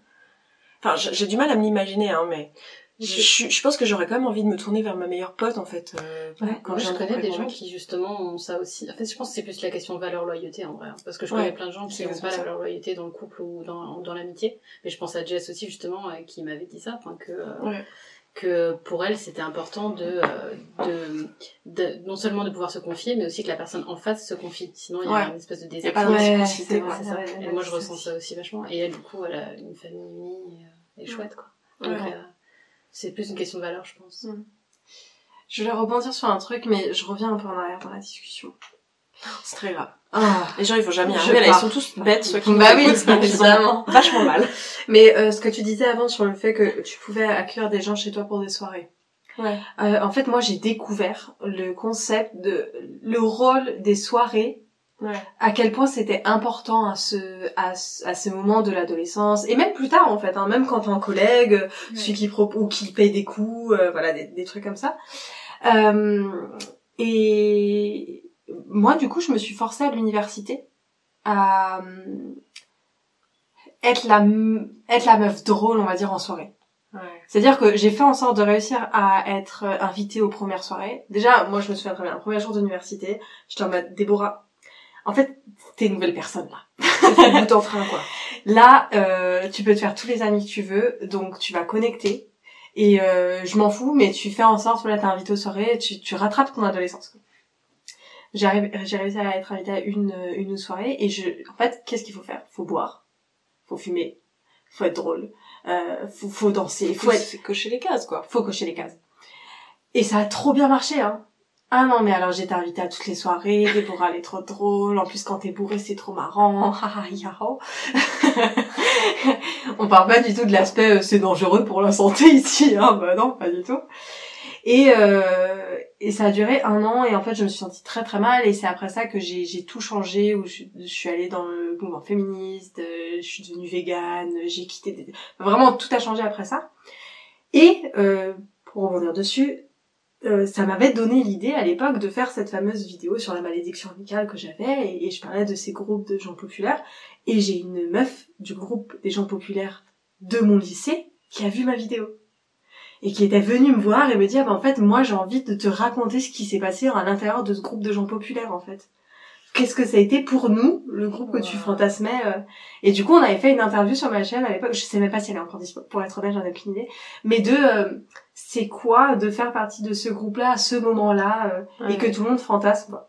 enfin j'ai du mal à me l'imaginer hein mais je, pense que j'aurais quand même envie de me tourner vers ma meilleure pote en fait euh, Ouais, quand moi, je connais des gens qui justement ont ça aussi. En fait, je pense que c'est plus la question de valeur loyauté en vrai, hein, parce que je Ouais, connais plein de gens qui n'ont pas ça. la valeur loyauté dans le couple ou dans, dans l'amitié. Mais je pense à Jess aussi justement euh, qui m'avait dit ça, enfin, que euh, Ouais. Que pour elle c'était important de, euh, de de non seulement de pouvoir se confier, mais aussi que la personne en face se confie. Sinon il y a Ouais. une espèce de désaccord. Ouais, Et moi je ressens ça. aussi vachement. Et elle du coup elle a une famille unie et, et chouette quoi. Donc Ouais. euh, c'est plus une question de valeur je pense. Je voulais rebondir sur un truc, mais je reviens un peu en arrière dans la discussion. c'est très grave Ah. les gens ils vont jamais arriver là ils sont tous bêtes ceux qui Bah oui, donc ils ont évidemment. <laughs> vachement mal Mais euh, ce que tu disais avant sur le fait que tu pouvais accueillir des gens chez toi pour des soirées. ouais Euh, en fait, moi, j'ai découvert le concept de le rôle des soirées, ouais à quel point c'était important à ce à, ce- à ce moment de l'adolescence et même plus tard en fait, hein, même quand t'es en collègue, euh, celui qui pro ou qui paye des coups, euh, voilà des, des trucs comme ça. Euh, et moi, du coup, je me suis forcée à l'université à euh, être la être la meuf drôle, on va dire, en soirée. ouais C'est-à-dire que j'ai fait en sorte de réussir à être euh, invitée aux premières soirées. Déjà, moi, je me souviens très bien, le premier jour d'université, j'étais en mode, Déborah, en fait, t'es une nouvelle personne, là. <laughs> C'est le bout en train, quoi. Là, euh, tu peux te faire tous les amis que tu veux, donc tu vas connecter. Et euh, je m'en fous, mais tu fais en sorte, voilà, t'es invité aux soirées, tu, tu rattrapes ton adolescence. quoi. J'ai réussi à être invitée à une, une soirée, et je, en fait, qu'est-ce qu'il faut faire? Faut boire, faut fumer, faut être drôle, euh, faut, faut danser, faut faut être cocher les cases quoi. Faut cocher les cases. Et ça a trop bien marché, hein. Ah non, mais alors j'étais invitée à toutes les soirées, Déborah elle est trop drôle, en plus quand t'es bourré c'est trop marrant, <laughs> yao. On parle pas du tout de l'aspect euh, c'est dangereux pour la santé ici, hein, bah non, pas du tout. Et, euh, ça a duré un an et en fait je me suis sentie très très mal. Et c'est après ça que j'ai tout changé où je, suis allée dans le mouvement féministe, euh, je suis devenue végane, j'ai quitté des... vraiment tout a changé après ça. Et euh, pour rebondir dessus, euh, ça m'avait donné l'idée à l'époque de faire cette fameuse vidéo sur la malédiction amicale que j'avais. Et, et je parlais de ces groupes de gens populaires. Et j'ai une meuf du groupe des gens populaires de mon lycée qui a vu ma vidéo et qui était venue me voir et me dire bah, en fait moi j'ai envie de te raconter ce qui s'est passé à l'intérieur de ce groupe de gens populaires en fait qu'est-ce que ça a été pour nous le groupe que tu fantasmais euh. et du coup on avait fait une interview sur ma chaîne à l'époque je sais même pas si elle est encore dispo pour être honnête j'en ai aucune idée mais de euh, c'est quoi de faire partie de ce groupe-là à ce moment-là euh, et que tout le monde fantasme.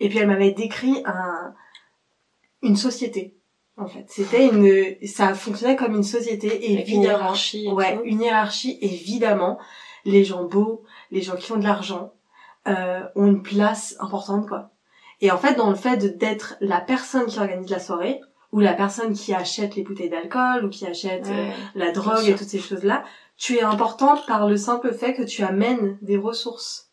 Et puis elle m'avait décrit un une société. En fait, c'était une ça fonctionnait comme une société et Avec une évidemment hiérarchie ouais, tout. une hiérarchie évidemment. Les gens beaux, les gens qui ont de l'argent euh, ont une place importante quoi. Et en fait, dans le fait de- d'être la personne qui organise la soirée ou la personne qui achète les bouteilles d'alcool ou qui achète euh, la drogue et toutes ces choses-là, tu es importante par le simple fait que tu amènes des ressources.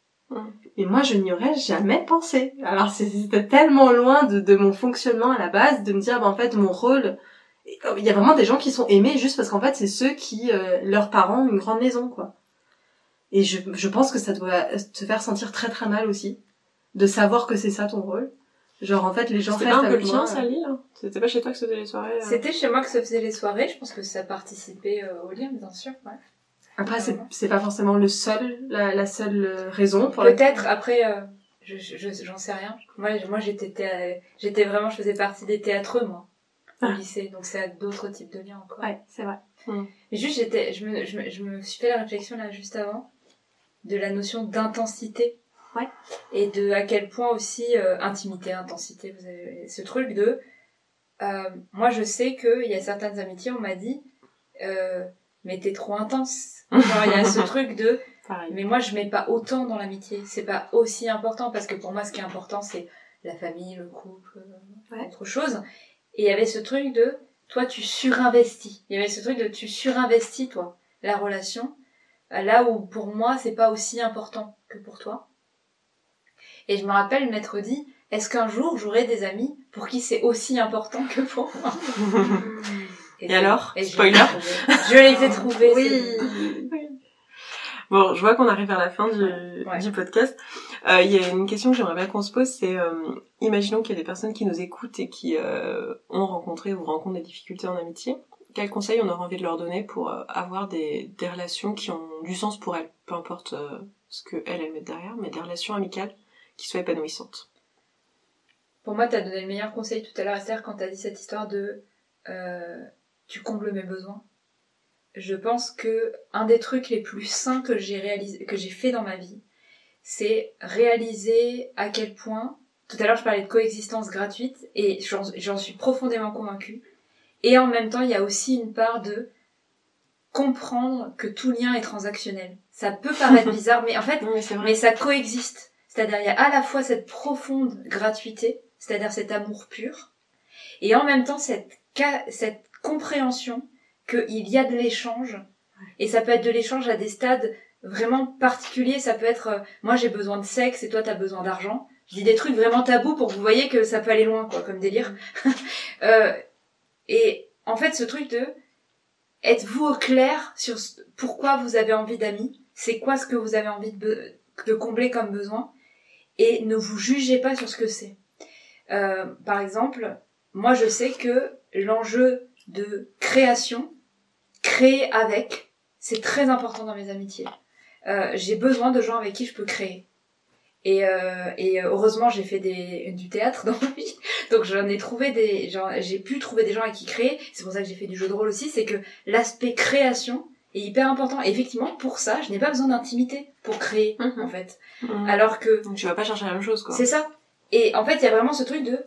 Et moi, je n'y aurais jamais pensé. Alors, c'est- c'était tellement loin de, de mon fonctionnement à la base, de me dire, bah, en fait, mon rôle... Il y a vraiment des gens qui sont aimés juste parce qu'en fait, c'est ceux qui, euh, leurs parents, ont une grande maison, quoi. Et je, je pense que ça doit te faire sentir très très mal aussi, de savoir que c'est ça ton rôle. Genre, en fait, les gens C'était restent pas un peu avec le moi. tien, ça, Lille C'était pas chez toi que se faisaient les soirées euh? C'était chez moi que se faisaient les soirées. Je pense que ça participait euh, au lien, bien sûr. Ouais. Après, c'est, c'est pas forcément le seul, la, la seule euh, raison pour. Peut-être après, euh, je, je- j'en sais rien. Moi, moi j'étais, j'étais vraiment, je faisais partie des théâtreux moi au Ah. lycée, donc c'est d'autres types de liens encore. Ouais, c'est vrai. Mais juste, j'étais, je me, je, me, je me suis fait la réflexion là juste avant de la notion d'intensité. Ouais. Et de à quel point aussi euh, intimité, intensité, vous avez ce truc de. euh, moi, je sais que il y a certaines amitiés, on m'a dit, euh, mais t'es trop intense. Genre, il y a ce <laughs> truc de, Pareil. mais moi, je mets pas autant dans l'amitié. C'est pas aussi important parce que pour moi, ce qui est important, c'est la famille, le couple, euh, Ouais. autre chose. Et il y avait ce truc de, toi, tu surinvestis. Il y avait ce truc de, tu surinvestis, toi, la relation. euh, Là où, pour moi, c'est pas aussi important que pour toi. Et je me rappelle m'être dit, est-ce qu'un jour, j'aurai des amis pour qui c'est aussi important que pour moi? <laughs> Et alors Spoiler. Je les ai trouvés. c'est bon. Je vois qu'on arrive vers la fin du, Ouais. du podcast. Euh, Il y a une question que j'aimerais bien qu'on se pose, c'est euh, imaginons qu'il y a des personnes qui nous écoutent et qui euh, ont rencontré ou rencontrent des difficultés en amitié. Quels conseils on aurait envie de leur donner pour euh, avoir des, des relations qui ont du sens pour elles, peu importe euh, ce que elles elles mettent derrière, mais des relations amicales qui soient épanouissantes? Pour moi, t'as donné le meilleur conseil tout à l'heure, Esther, quand t'as dit cette histoire de euh, tu combles mes besoins. Je pense que un des trucs les plus sains que j'ai réalisé, que j'ai fait dans ma vie, c'est réaliser à quel point. Tout à l'heure, je parlais de coexistence gratuite et j'en suis profondément convaincue. Et en même temps, il y a aussi une part de comprendre que tout lien est transactionnel. Ça peut paraître <laughs> bizarre, mais en fait, Non mais mais ça coexiste. C'est-à-dire, il y a à la fois cette profonde gratuité, c'est-à-dire cet amour pur, et en même temps cette, cette compréhension qu'il y a de l'échange, et ça peut être de l'échange à des stades vraiment particuliers, ça peut être, euh, moi j'ai besoin de sexe et toi t'as besoin d'argent. Je dis des trucs vraiment tabous pour que vous voyez que ça peut aller loin, quoi, comme délire. <laughs> Euh, et en fait, ce truc de, êtes-vous au clair sur pourquoi vous avez envie d'amis? C'est quoi ce que vous avez envie de combler comme besoin? Et ne vous jugez pas sur ce que c'est. Euh, par exemple, moi je sais que l'enjeu de création, créer avec, c'est très important dans mes amitiés. Euh, j'ai besoin de gens avec qui je peux créer. Et, euh, et heureusement, j'ai fait des, du théâtre <laughs> dans ma vie, donc j'en ai trouvé des, j'ai pu trouver des gens avec qui créer. C'est pour ça que j'ai fait du jeu de rôle aussi, c'est que l'aspect création est hyper important. Et effectivement, pour ça, je n'ai pas besoin d'intimité pour créer, Mhm. en fait. Mhm. Alors que Donc tu vas pas chercher la même chose quoi. c'est ça. Et en fait, il y a vraiment ce truc de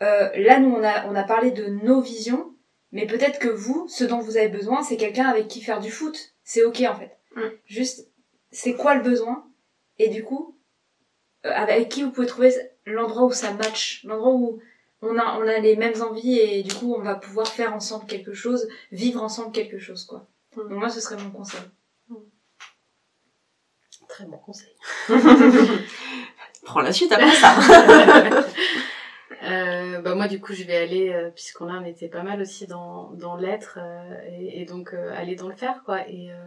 euh, là, nous, on a, on a parlé de nos visions, mais peut-être que vous, ce dont vous avez besoin, c'est quelqu'un avec qui faire du foot. C'est ok en fait. Mm. Juste, c'est quoi le besoin? Et du coup, euh, avec qui vous pouvez trouver l'endroit où ça match, l'endroit où on a, on a les mêmes envies et du coup, on va pouvoir faire ensemble quelque chose, vivre ensemble quelque chose, quoi. Mm. Donc moi, ce serait mon conseil. Très bon conseil. <laughs> <laughs> Prends la suite après ça. <laughs> Euh, bah moi du coup je vais aller euh, puisqu'on là on était pas mal aussi dans dans l'être euh, et, et donc euh, aller dans le faire quoi. Et euh,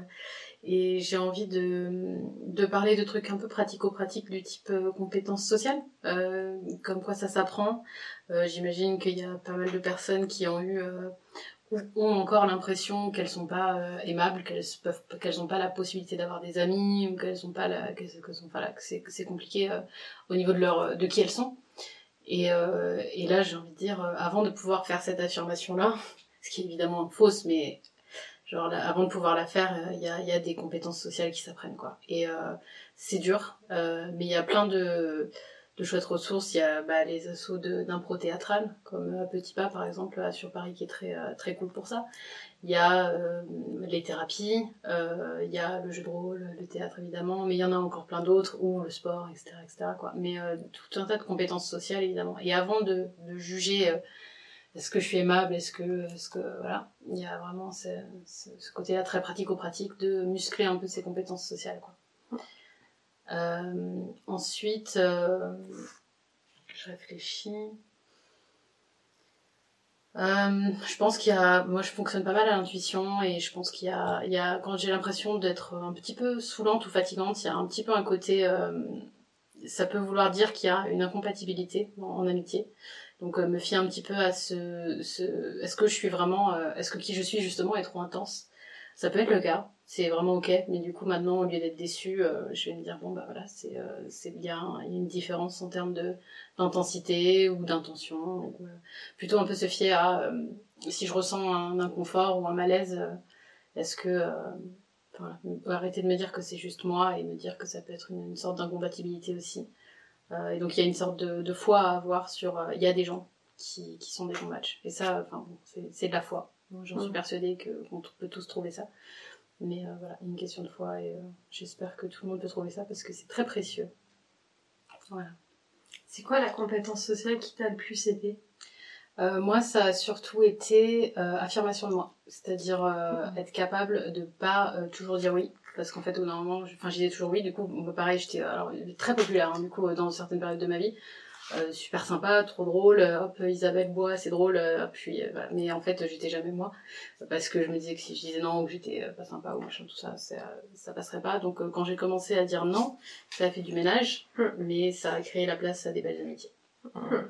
et j'ai envie de de parler de trucs un peu pratico-pratiques du type euh, compétences sociales comme quoi ça s'apprend. J'imagine qu'il y a pas mal de personnes qui ont eu ou ont encore l'impression qu'elles sont pas euh, aimables qu'elles peuvent qu'elles ont pas la possibilité d'avoir des amis ou qu'elles sont pas la qu'elles qu'elles sont pas là que c'est que c'est compliqué euh, au niveau de leur de qui elles sont et, euh, et là, j'ai envie de dire, euh, avant de pouvoir faire cette affirmation-là, <laughs> ce qui est évidemment fausse, mais genre avant de pouvoir la faire, euh, il y, a, y a des compétences sociales qui s'apprennent, quoi. Et euh, c'est dur, mais il y a plein de, de chouettes ressources. Il y a bah, les de- d'impro théâtral, comme euh, Petit Pas, par exemple, là, sur Paris, qui est très, euh, très cool pour ça. Il y a euh, les thérapies, euh, il y a le jeu de rôle, le théâtre évidemment, mais il y en a encore plein d'autres, ou le sport, etc. etc. quoi. Mais euh, tout un tas de compétences sociales évidemment. Et avant de, de juger euh, est-ce que je suis aimable, est-ce que, est-ce que voilà, il y a vraiment ce, ce, ce côté-là très pratico-pratique de muscler un peu ses compétences sociales. Quoi. Euh, ensuite, euh, je réfléchis. Euh, je pense qu'il y a, moi je fonctionne pas mal à l'intuition et je pense qu'il y a, il y a quand j'ai l'impression d'être un petit peu saoulante ou fatigante, il y a un petit peu un côté, euh, ça peut vouloir dire qu'il y a une incompatibilité en, amitié. Donc euh, me fier un petit peu à ce, ce est-ce que je suis vraiment, est-ce que qui je suis justement est trop intense? Ça peut être le cas, c'est vraiment ok, mais du coup maintenant au lieu d'être déçu, euh, je vais me dire bon bah voilà c'est euh, c'est bien, il y a une différence en termes d'intensité ou d'intention, euh, plutôt un peu se fier à euh, si je ressens un inconfort ou un malaise, est-ce que voilà, arrêter de me dire que c'est juste moi et me dire que ça peut être une, sorte d'incompatibilité aussi. Et donc il y a une sorte de, foi à avoir sur il y a des gens qui, qui sont des bons matchs et ça enfin bon, c'est de la foi. J'en suis Mm. persuadée qu'on peut tous trouver ça. Mais euh, voilà, une question de foi et euh, j'espère que tout le monde peut trouver ça parce que c'est très précieux. Voilà. C'est quoi la compétence sociale qui t'a le plus aidé? Euh, moi, ça a surtout été affirmation de moi, c'est-à-dire euh, être capable de pas toujours dire oui, parce qu'en fait, au je- enfin, j'ai toujours oui. Du coup, moi, pareil, j'étais alors très populaire, hein, du coup, dans certaines périodes de ma vie, Euh, super sympa, trop drôle. euh, Hop, Isabelle Bois, c'est drôle. euh, puis, euh, voilà. mais en fait, j'étais jamais moi, parce que je me disais que si je disais non ou que j'étais pas sympa ou machin, tout ça, ça, ça passerait pas. Donc, quand j'ai commencé à dire non, ça a fait du ménage, Hmm. mais ça a créé la place à des belles amitiés.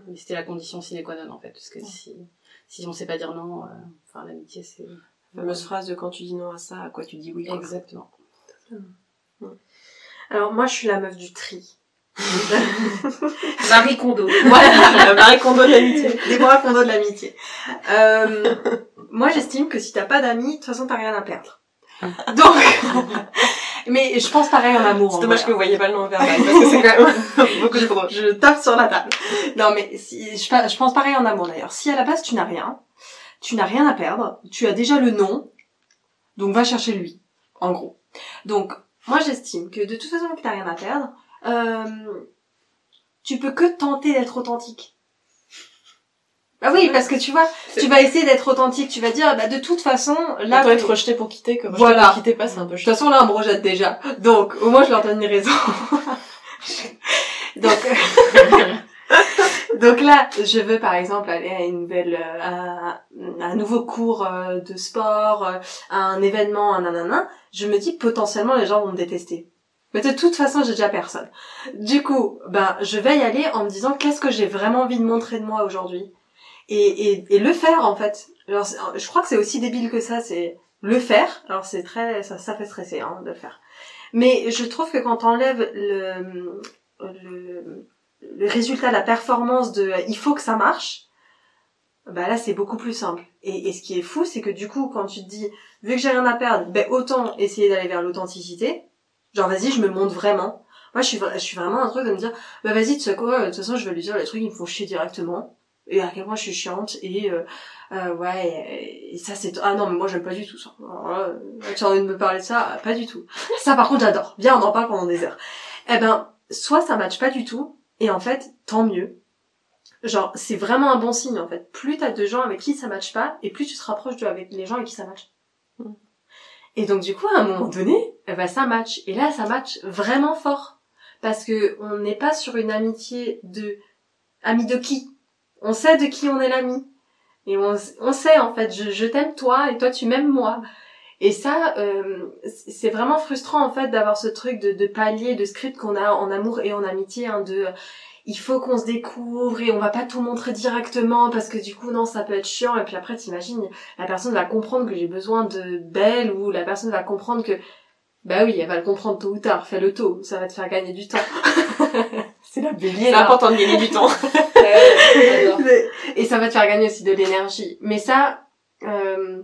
Mais c'était la condition sine qua non en fait, parce que si, si on sait pas dire non, euh, enfin l'amitié c'est. Fameuse phrase de quand tu dis non à ça, à quoi tu dis oui. Quoi. Exactement. Alors moi je suis la meuf du tri. <laughs> Marie Kondo. voilà, Marie Kondo de l'amitié. <laughs> Déborah Kondo de l'amitié. Euh, moi j'estime que si t'as pas d'amis, de toute façon t'as rien à perdre. Donc, <laughs> mais je pense pareil en amour. C'est dommage que vous voyez pas le nom verbal, parce que c'est quand même beaucoup trop drôle. Je tape sur la table. Non, mais si, je, je pense pareil en amour d'ailleurs. Si à la base tu n'as rien, tu n'as rien à perdre, tu as déjà le nom, donc va chercher lui, en gros. Donc, moi j'estime que de toute façon que tu n'as rien à perdre, euh, tu peux que tenter d'être authentique. Bah oui, parce que tu vois, tu vas essayer d'être authentique, tu vas dire, bah de toute façon, là, t'es- être rejeté pour quitter, comme Voilà. voilà. quitter pas, c'est un peu de toute chiant. façon, là, on me rejette déjà. Donc, au moins, je leur donne une raison. Donc, donc là, je veux, par exemple, aller à une nouvelle, euh, à un nouveau cours euh, de sport, à un événement, un nanana. Je me dis, potentiellement, les gens vont me détester. Mais de toute façon, j'ai déjà personne. Du coup, ben, je vais y aller en me disant, qu'est-ce que j'ai vraiment envie de montrer de moi aujourd'hui? Et, et, et le faire, en fait. Alors, je crois que c'est aussi débile que ça, c'est le faire. Alors, c'est très, ça, ça fait stresser, hein, de le faire. Mais je trouve que quand t'enlèves le, le, le résultat, la performance de il faut que ça marche, bah là c'est beaucoup plus simple. Et, et ce qui est fou, c'est que du coup, quand tu te dis, vu que j'ai rien à perdre, ben autant essayer d'aller vers l'authenticité. Genre vas-y, je me montre vraiment. Moi, je suis, je suis vraiment un truc de me dire, bah vas-y, tu sais quoi, de toute façon, je vais lui dire les trucs qui me font chier directement. Et à quel point je suis chiante et euh, euh, ouais et, ça c'est ah non mais moi j'aime pas du tout ça euh, tu as envie de me parler de ça pas du tout ça par contre j'adore viens on en parle pendant des heures eh ben soit ça matche pas du tout et en fait tant mieux genre c'est vraiment un bon signe en fait plus t'as de gens avec qui ça matche pas et plus tu te rapproches de avec les gens avec qui ça matche. Et donc du coup à un moment donné ben ça match. Et là ça match vraiment fort. Parce que on n'est pas sur une amitié de ami de qui? On sait de qui on est l'ami. Et on, sait en fait je, je t'aime toi et toi tu m'aimes moi. Et ça euh, c'est vraiment frustrant en fait d'avoir ce truc de, de palier de script qu'on a en amour et en amitié hein, de il faut qu'on se découvre et on va pas tout montrer directement parce que du coup non ça peut être chiant et puis après t'imagines la personne va comprendre que j'ai besoin de belle ou la personne va comprendre que bah oui elle va le comprendre tôt ou tard fais le tôt ça va te faire gagner du temps <laughs> c'est la bélier C'est important de gagner du temps. <laughs> Et ça va te faire gagner aussi de l'énergie. Mais ça, euh,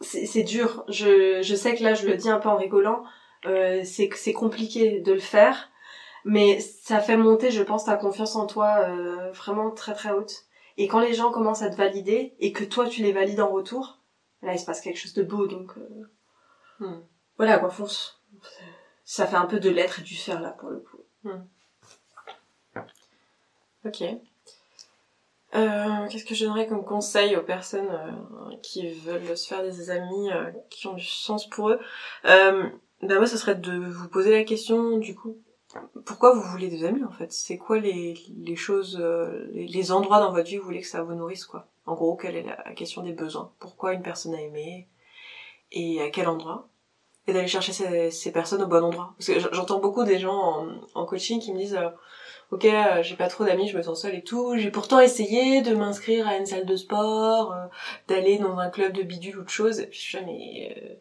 c'est dur. Je, je sais que là, je le dis un peu en rigolant. Euh, c'est que c'est compliqué de le faire, mais ça fait monter, je pense, ta confiance en toi euh, vraiment très très haute. Et quand les gens commencent à te valider et que toi tu les valides en retour, là il se passe quelque chose de beau. Donc euh, Hmm. voilà quoi, fonce. Ça fait un peu de l'être et du faire là pour le coup. Ok. Euh, Qu'est-ce que je donnerais comme conseil aux personnes euh, qui veulent se faire des amis euh, qui ont du sens pour eux? Euh, Ben moi, ce serait de vous poser la question, du coup, pourquoi vous voulez des amis en fait? C'est quoi les, les choses, euh, les, les endroits dans votre vie où vous voulez que ça vous nourrisse quoi? En gros, quelle est la, question des besoins? Pourquoi une personne a aimé Et à quel endroit? Et d'aller chercher ces, ces personnes au bon endroit. Parce que j'entends beaucoup des gens en, en coaching qui me disent... euh, ok, euh, j'ai pas trop d'amis, je me sens seule et tout. J'ai pourtant essayé de m'inscrire à une salle de sport, euh, d'aller dans un club de bidule ou de choses. Et puis je suis là, mais euh,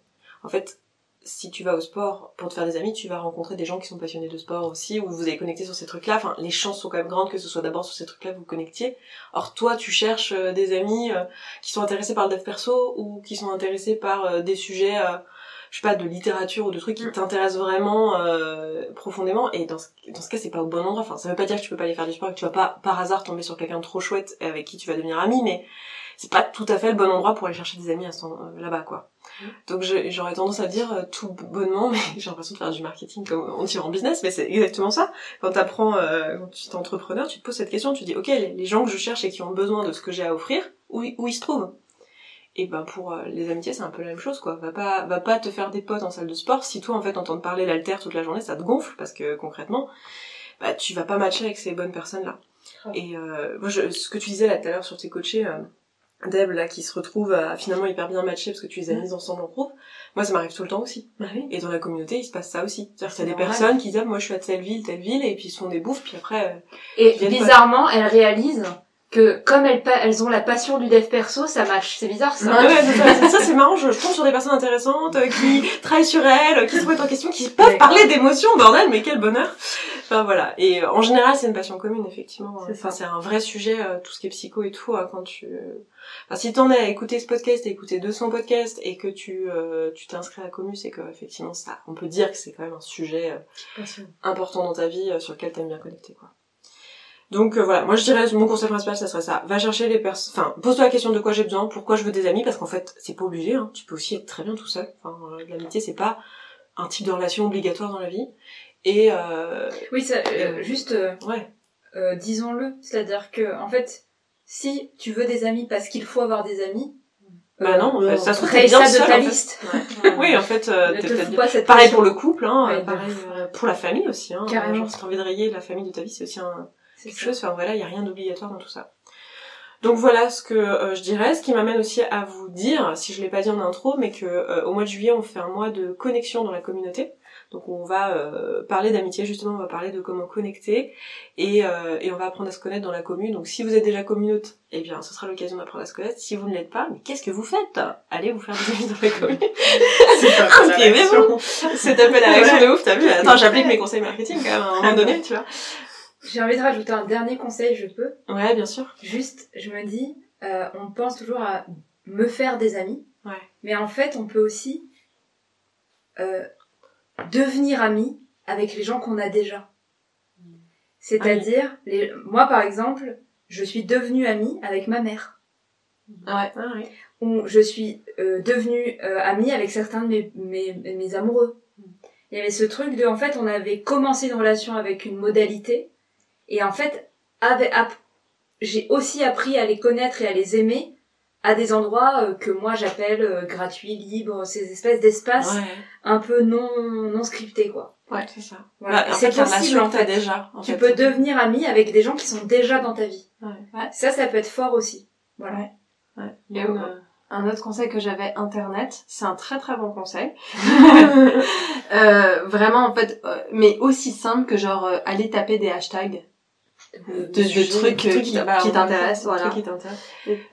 en fait, si tu vas au sport pour te faire des amis, tu vas rencontrer des gens qui sont passionnés de sport aussi, ou vous allez connecter sur ces trucs-là. Enfin, les chances sont quand même grandes que ce soit d'abord sur ces trucs-là que vous connectiez. Or, toi, tu cherches euh, des amis euh, qui sont intéressés par le dev perso ou qui sont intéressés par euh, des sujets, je sais pas, de littérature ou de trucs qui Mm. t'intéressent vraiment profondément. Et dans ce, dans ce cas, c'est pas au bon endroit. Enfin, ça veut pas dire que tu peux pas aller faire du sport et que tu vas pas par hasard tomber sur quelqu'un de trop chouette et avec qui tu vas devenir ami, mais c'est pas tout à fait le bon endroit pour aller chercher des amis à là-bas, quoi. Donc j'aurais tendance à dire euh, tout bonnement, mais <laughs> j'ai l'impression de faire du marketing comme on tire en business, mais c'est exactement ça. Quand t'apprends, euh, quand tu es entrepreneur, tu te poses cette question, tu dis ok, les, les gens que je cherche et qui ont besoin de ce que j'ai à offrir, où, ils- où ils se trouvent? Et ben pour euh, les amitiés, c'est un peu la même chose, quoi. Va pas, va pas te faire des potes en salle de sport si toi en fait entendre parler l'alter toute la journée, ça te gonfle parce que concrètement, bah tu vas pas matcher avec ces bonnes personnes là. Et euh, moi, je, ce que tu disais là tout à l'heure sur tes coachés. euh, Deb là qui se retrouvent à finalement hyper bien matcher parce que tu les as mises ensemble en groupe. Moi ça m'arrive tout le temps aussi. Bah oui. Et dans la communauté il se passe ça aussi. C'est-à-dire qu'il y a des personnes qui disent ah, moi je suis à telle ville, telle ville et puis ils se font des bouffes puis après euh, Et pas. bizarrement, elles réalisent que comme elles, elles ont la passion du dev perso, ça match. C'est bizarre ça. Ouais, ouais, c'est ça, <laughs> c'est- marrant, je, je tombe sur des personnes intéressantes euh, qui <laughs> travaillent sur elles, qui se remettent en question, qui peuvent parler d'émotions, bordel, mais quel bonheur. Enfin voilà, et euh, en général c'est une passion commune effectivement. C'est Enfin c'est un vrai sujet, euh, tout ce qui est psycho et tout, euh, quand tu... Enfin si t'en es à écouter ce podcast, à écouter 200 podcasts et que tu euh, tu t'inscris à la commu, c'est que effectivement ça, on peut dire que c'est quand même un sujet euh, important dans ta vie euh, sur lequel t'aimes bien connecter quoi. Donc euh, voilà, moi je dirais mon conseil principal ça serait ça. Va chercher les personnes, enfin pose-toi la question de quoi j'ai besoin, pourquoi je veux des amis, parce qu'en fait c'est pas obligé, hein. tu peux aussi être très bien tout seul. Enfin euh, l'amitié c'est pas un type de relation obligatoire dans la vie. Et euh, Oui, ça, euh, juste, euh, ouais, euh, disons-le. C'est-à-dire que, en fait, si tu veux des amis parce qu'il faut avoir des amis, bah non, en fait, ça se trouve bien ça de seul, ta en fait. liste. <laughs> Oui, en fait, euh, t'es te peut-être bien- Pareil pour le couple, hein, Ouais, pareil euh, pour la famille aussi. Hein, Carrément. Genre, si t'as envie de rayer la famille de ta vie, c'est aussi un, quelque ça. chose. Enfin voilà, il y a rien d'obligatoire dans tout ça. Donc voilà ce que euh, je dirais, ce qui m'amène aussi à vous dire, si je l'ai pas dit en intro, mais que euh, au mois de juillet on fait un mois de connexion dans la communauté. Donc on va euh, parler d'amitié justement, on va parler de comment connecter et, euh, et on va apprendre à se connaître dans la commune. Donc si vous êtes déjà communaute, eh bien ce sera l'occasion d'apprendre à se connaître. Si vous ne l'êtes pas, mais qu'est-ce que vous faites? Allez vous faire des amis dans la <laughs> commune. C'est. C'est un peu la réaction de ouf, t'as vu Attends, <laughs> j'applique mes conseils marketing quand même à un moment donné, tu vois. J'ai envie de rajouter un dernier conseil, je peux? Ouais, bien sûr. Juste, je me dis, euh, on pense toujours à me faire des amis. Ouais. Mais en fait, on peut aussi euh, devenir ami avec les gens qu'on a déjà. C'est-à-dire, les... moi par exemple, je suis devenue amie avec ma mère. Ah ouais. Ah ouais. Ou je suis euh, devenue euh, amie avec certains de mes, mes, mes amoureux. Il y avait ce truc de, en fait, on avait commencé une relation avec une modalité, et en fait, avec, ap- j'ai aussi appris à les connaître et à les aimer à des endroits euh, que moi j'appelle euh, gratuits, libres, ces espèces d'espaces Ouais. un peu non, non scriptés, quoi. Ouais, c'est ça. Voilà. Bah, c'est possible, en fait. déjà. en Tu fait. peux devenir ami avec des gens qui sont déjà dans ta vie. Ouais. Ça, ça peut être fort aussi. Voilà. Ouais. Et euh, euh, Un autre conseil que j'avais, Internet, c'est un très très bon conseil. <laughs> Euh, vraiment en fait, euh, mais aussi simple que genre euh, aller taper des hashtags de, de trucs qui, bah, qui on- t'intéressent, voilà.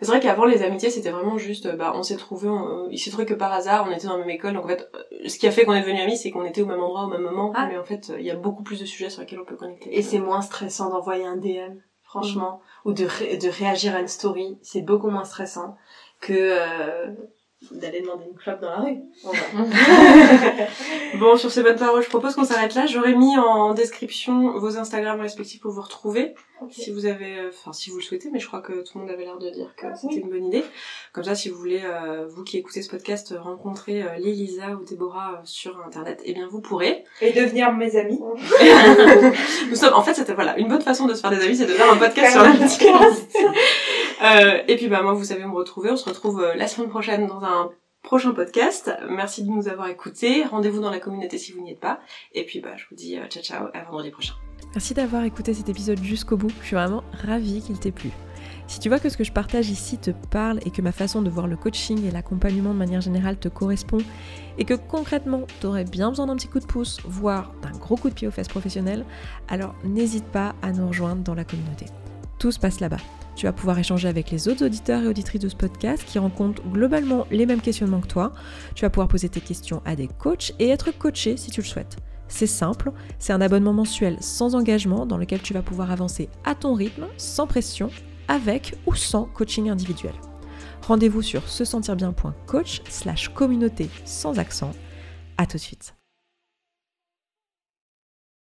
C'est vrai qu'avant les amitiés c'était vraiment juste, bah on s'est trouvé, il s'est trouvé que par hasard on était dans la même école, donc en fait euh, ce qui a fait qu'on est devenus amis c'est qu'on était au même endroit au même moment, Ah. mais en fait il y a beaucoup plus de sujets sur lesquels on peut connecter. Et c'est moins stressant d'envoyer un DM, franchement, ou de, ré- de réagir à une story. C'est beaucoup moins stressant que euh, d'aller demander une clope dans la rue. <laughs> Bon, sur ces bonnes paroles, je propose qu'on s'arrête là. J'aurais mis en description vos Instagram respectifs pour vous retrouver, si vous avez, euh, enfin si vous le souhaitez, mais je crois que tout le monde avait l'air de dire que c'était une bonne idée. Comme ça, si vous voulez, euh, vous qui écoutez ce podcast, euh, rencontrer euh, Lisa ou Déborah euh, sur Internet, eh bien vous pourrez. Et devenir mes amis. <laughs> Nous sommes, en fait, c'était voilà, une bonne façon de se faire des amis, c'est de faire un podcast sur l'amitié. Euh, et puis bah moi, vous savez me retrouver. On se retrouve euh, la semaine prochaine dans un prochain podcast. Merci de nous avoir écoutés. Rendez-vous dans la communauté si vous n'y êtes pas. Et puis bah je vous dis euh, ciao ciao à vendredi prochain. Merci d'avoir écouté cet épisode jusqu'au bout. Je suis vraiment ravie qu'il t'ait plu. Si tu vois que ce que je partage ici te parle et que ma façon de voir le coaching et l'accompagnement de manière générale te correspond et que concrètement tu aurais bien besoin d'un petit coup de pouce, voire d'un gros coup de pied aux fesses professionnelles, alors n'hésite pas à nous rejoindre dans la communauté. Tout se passe là-bas. Tu vas pouvoir échanger avec les autres auditeurs et auditrices de ce podcast qui rencontrent globalement les mêmes questionnements que toi. Tu vas pouvoir poser tes questions à des coachs et être coaché si tu le souhaites. C'est simple, c'est un abonnement mensuel sans engagement dans lequel tu vas pouvoir avancer à ton rythme, sans pression, avec ou sans coaching individuel. Rendez-vous sur se sentir bien.coach slash communauté sans accent. À tout de suite.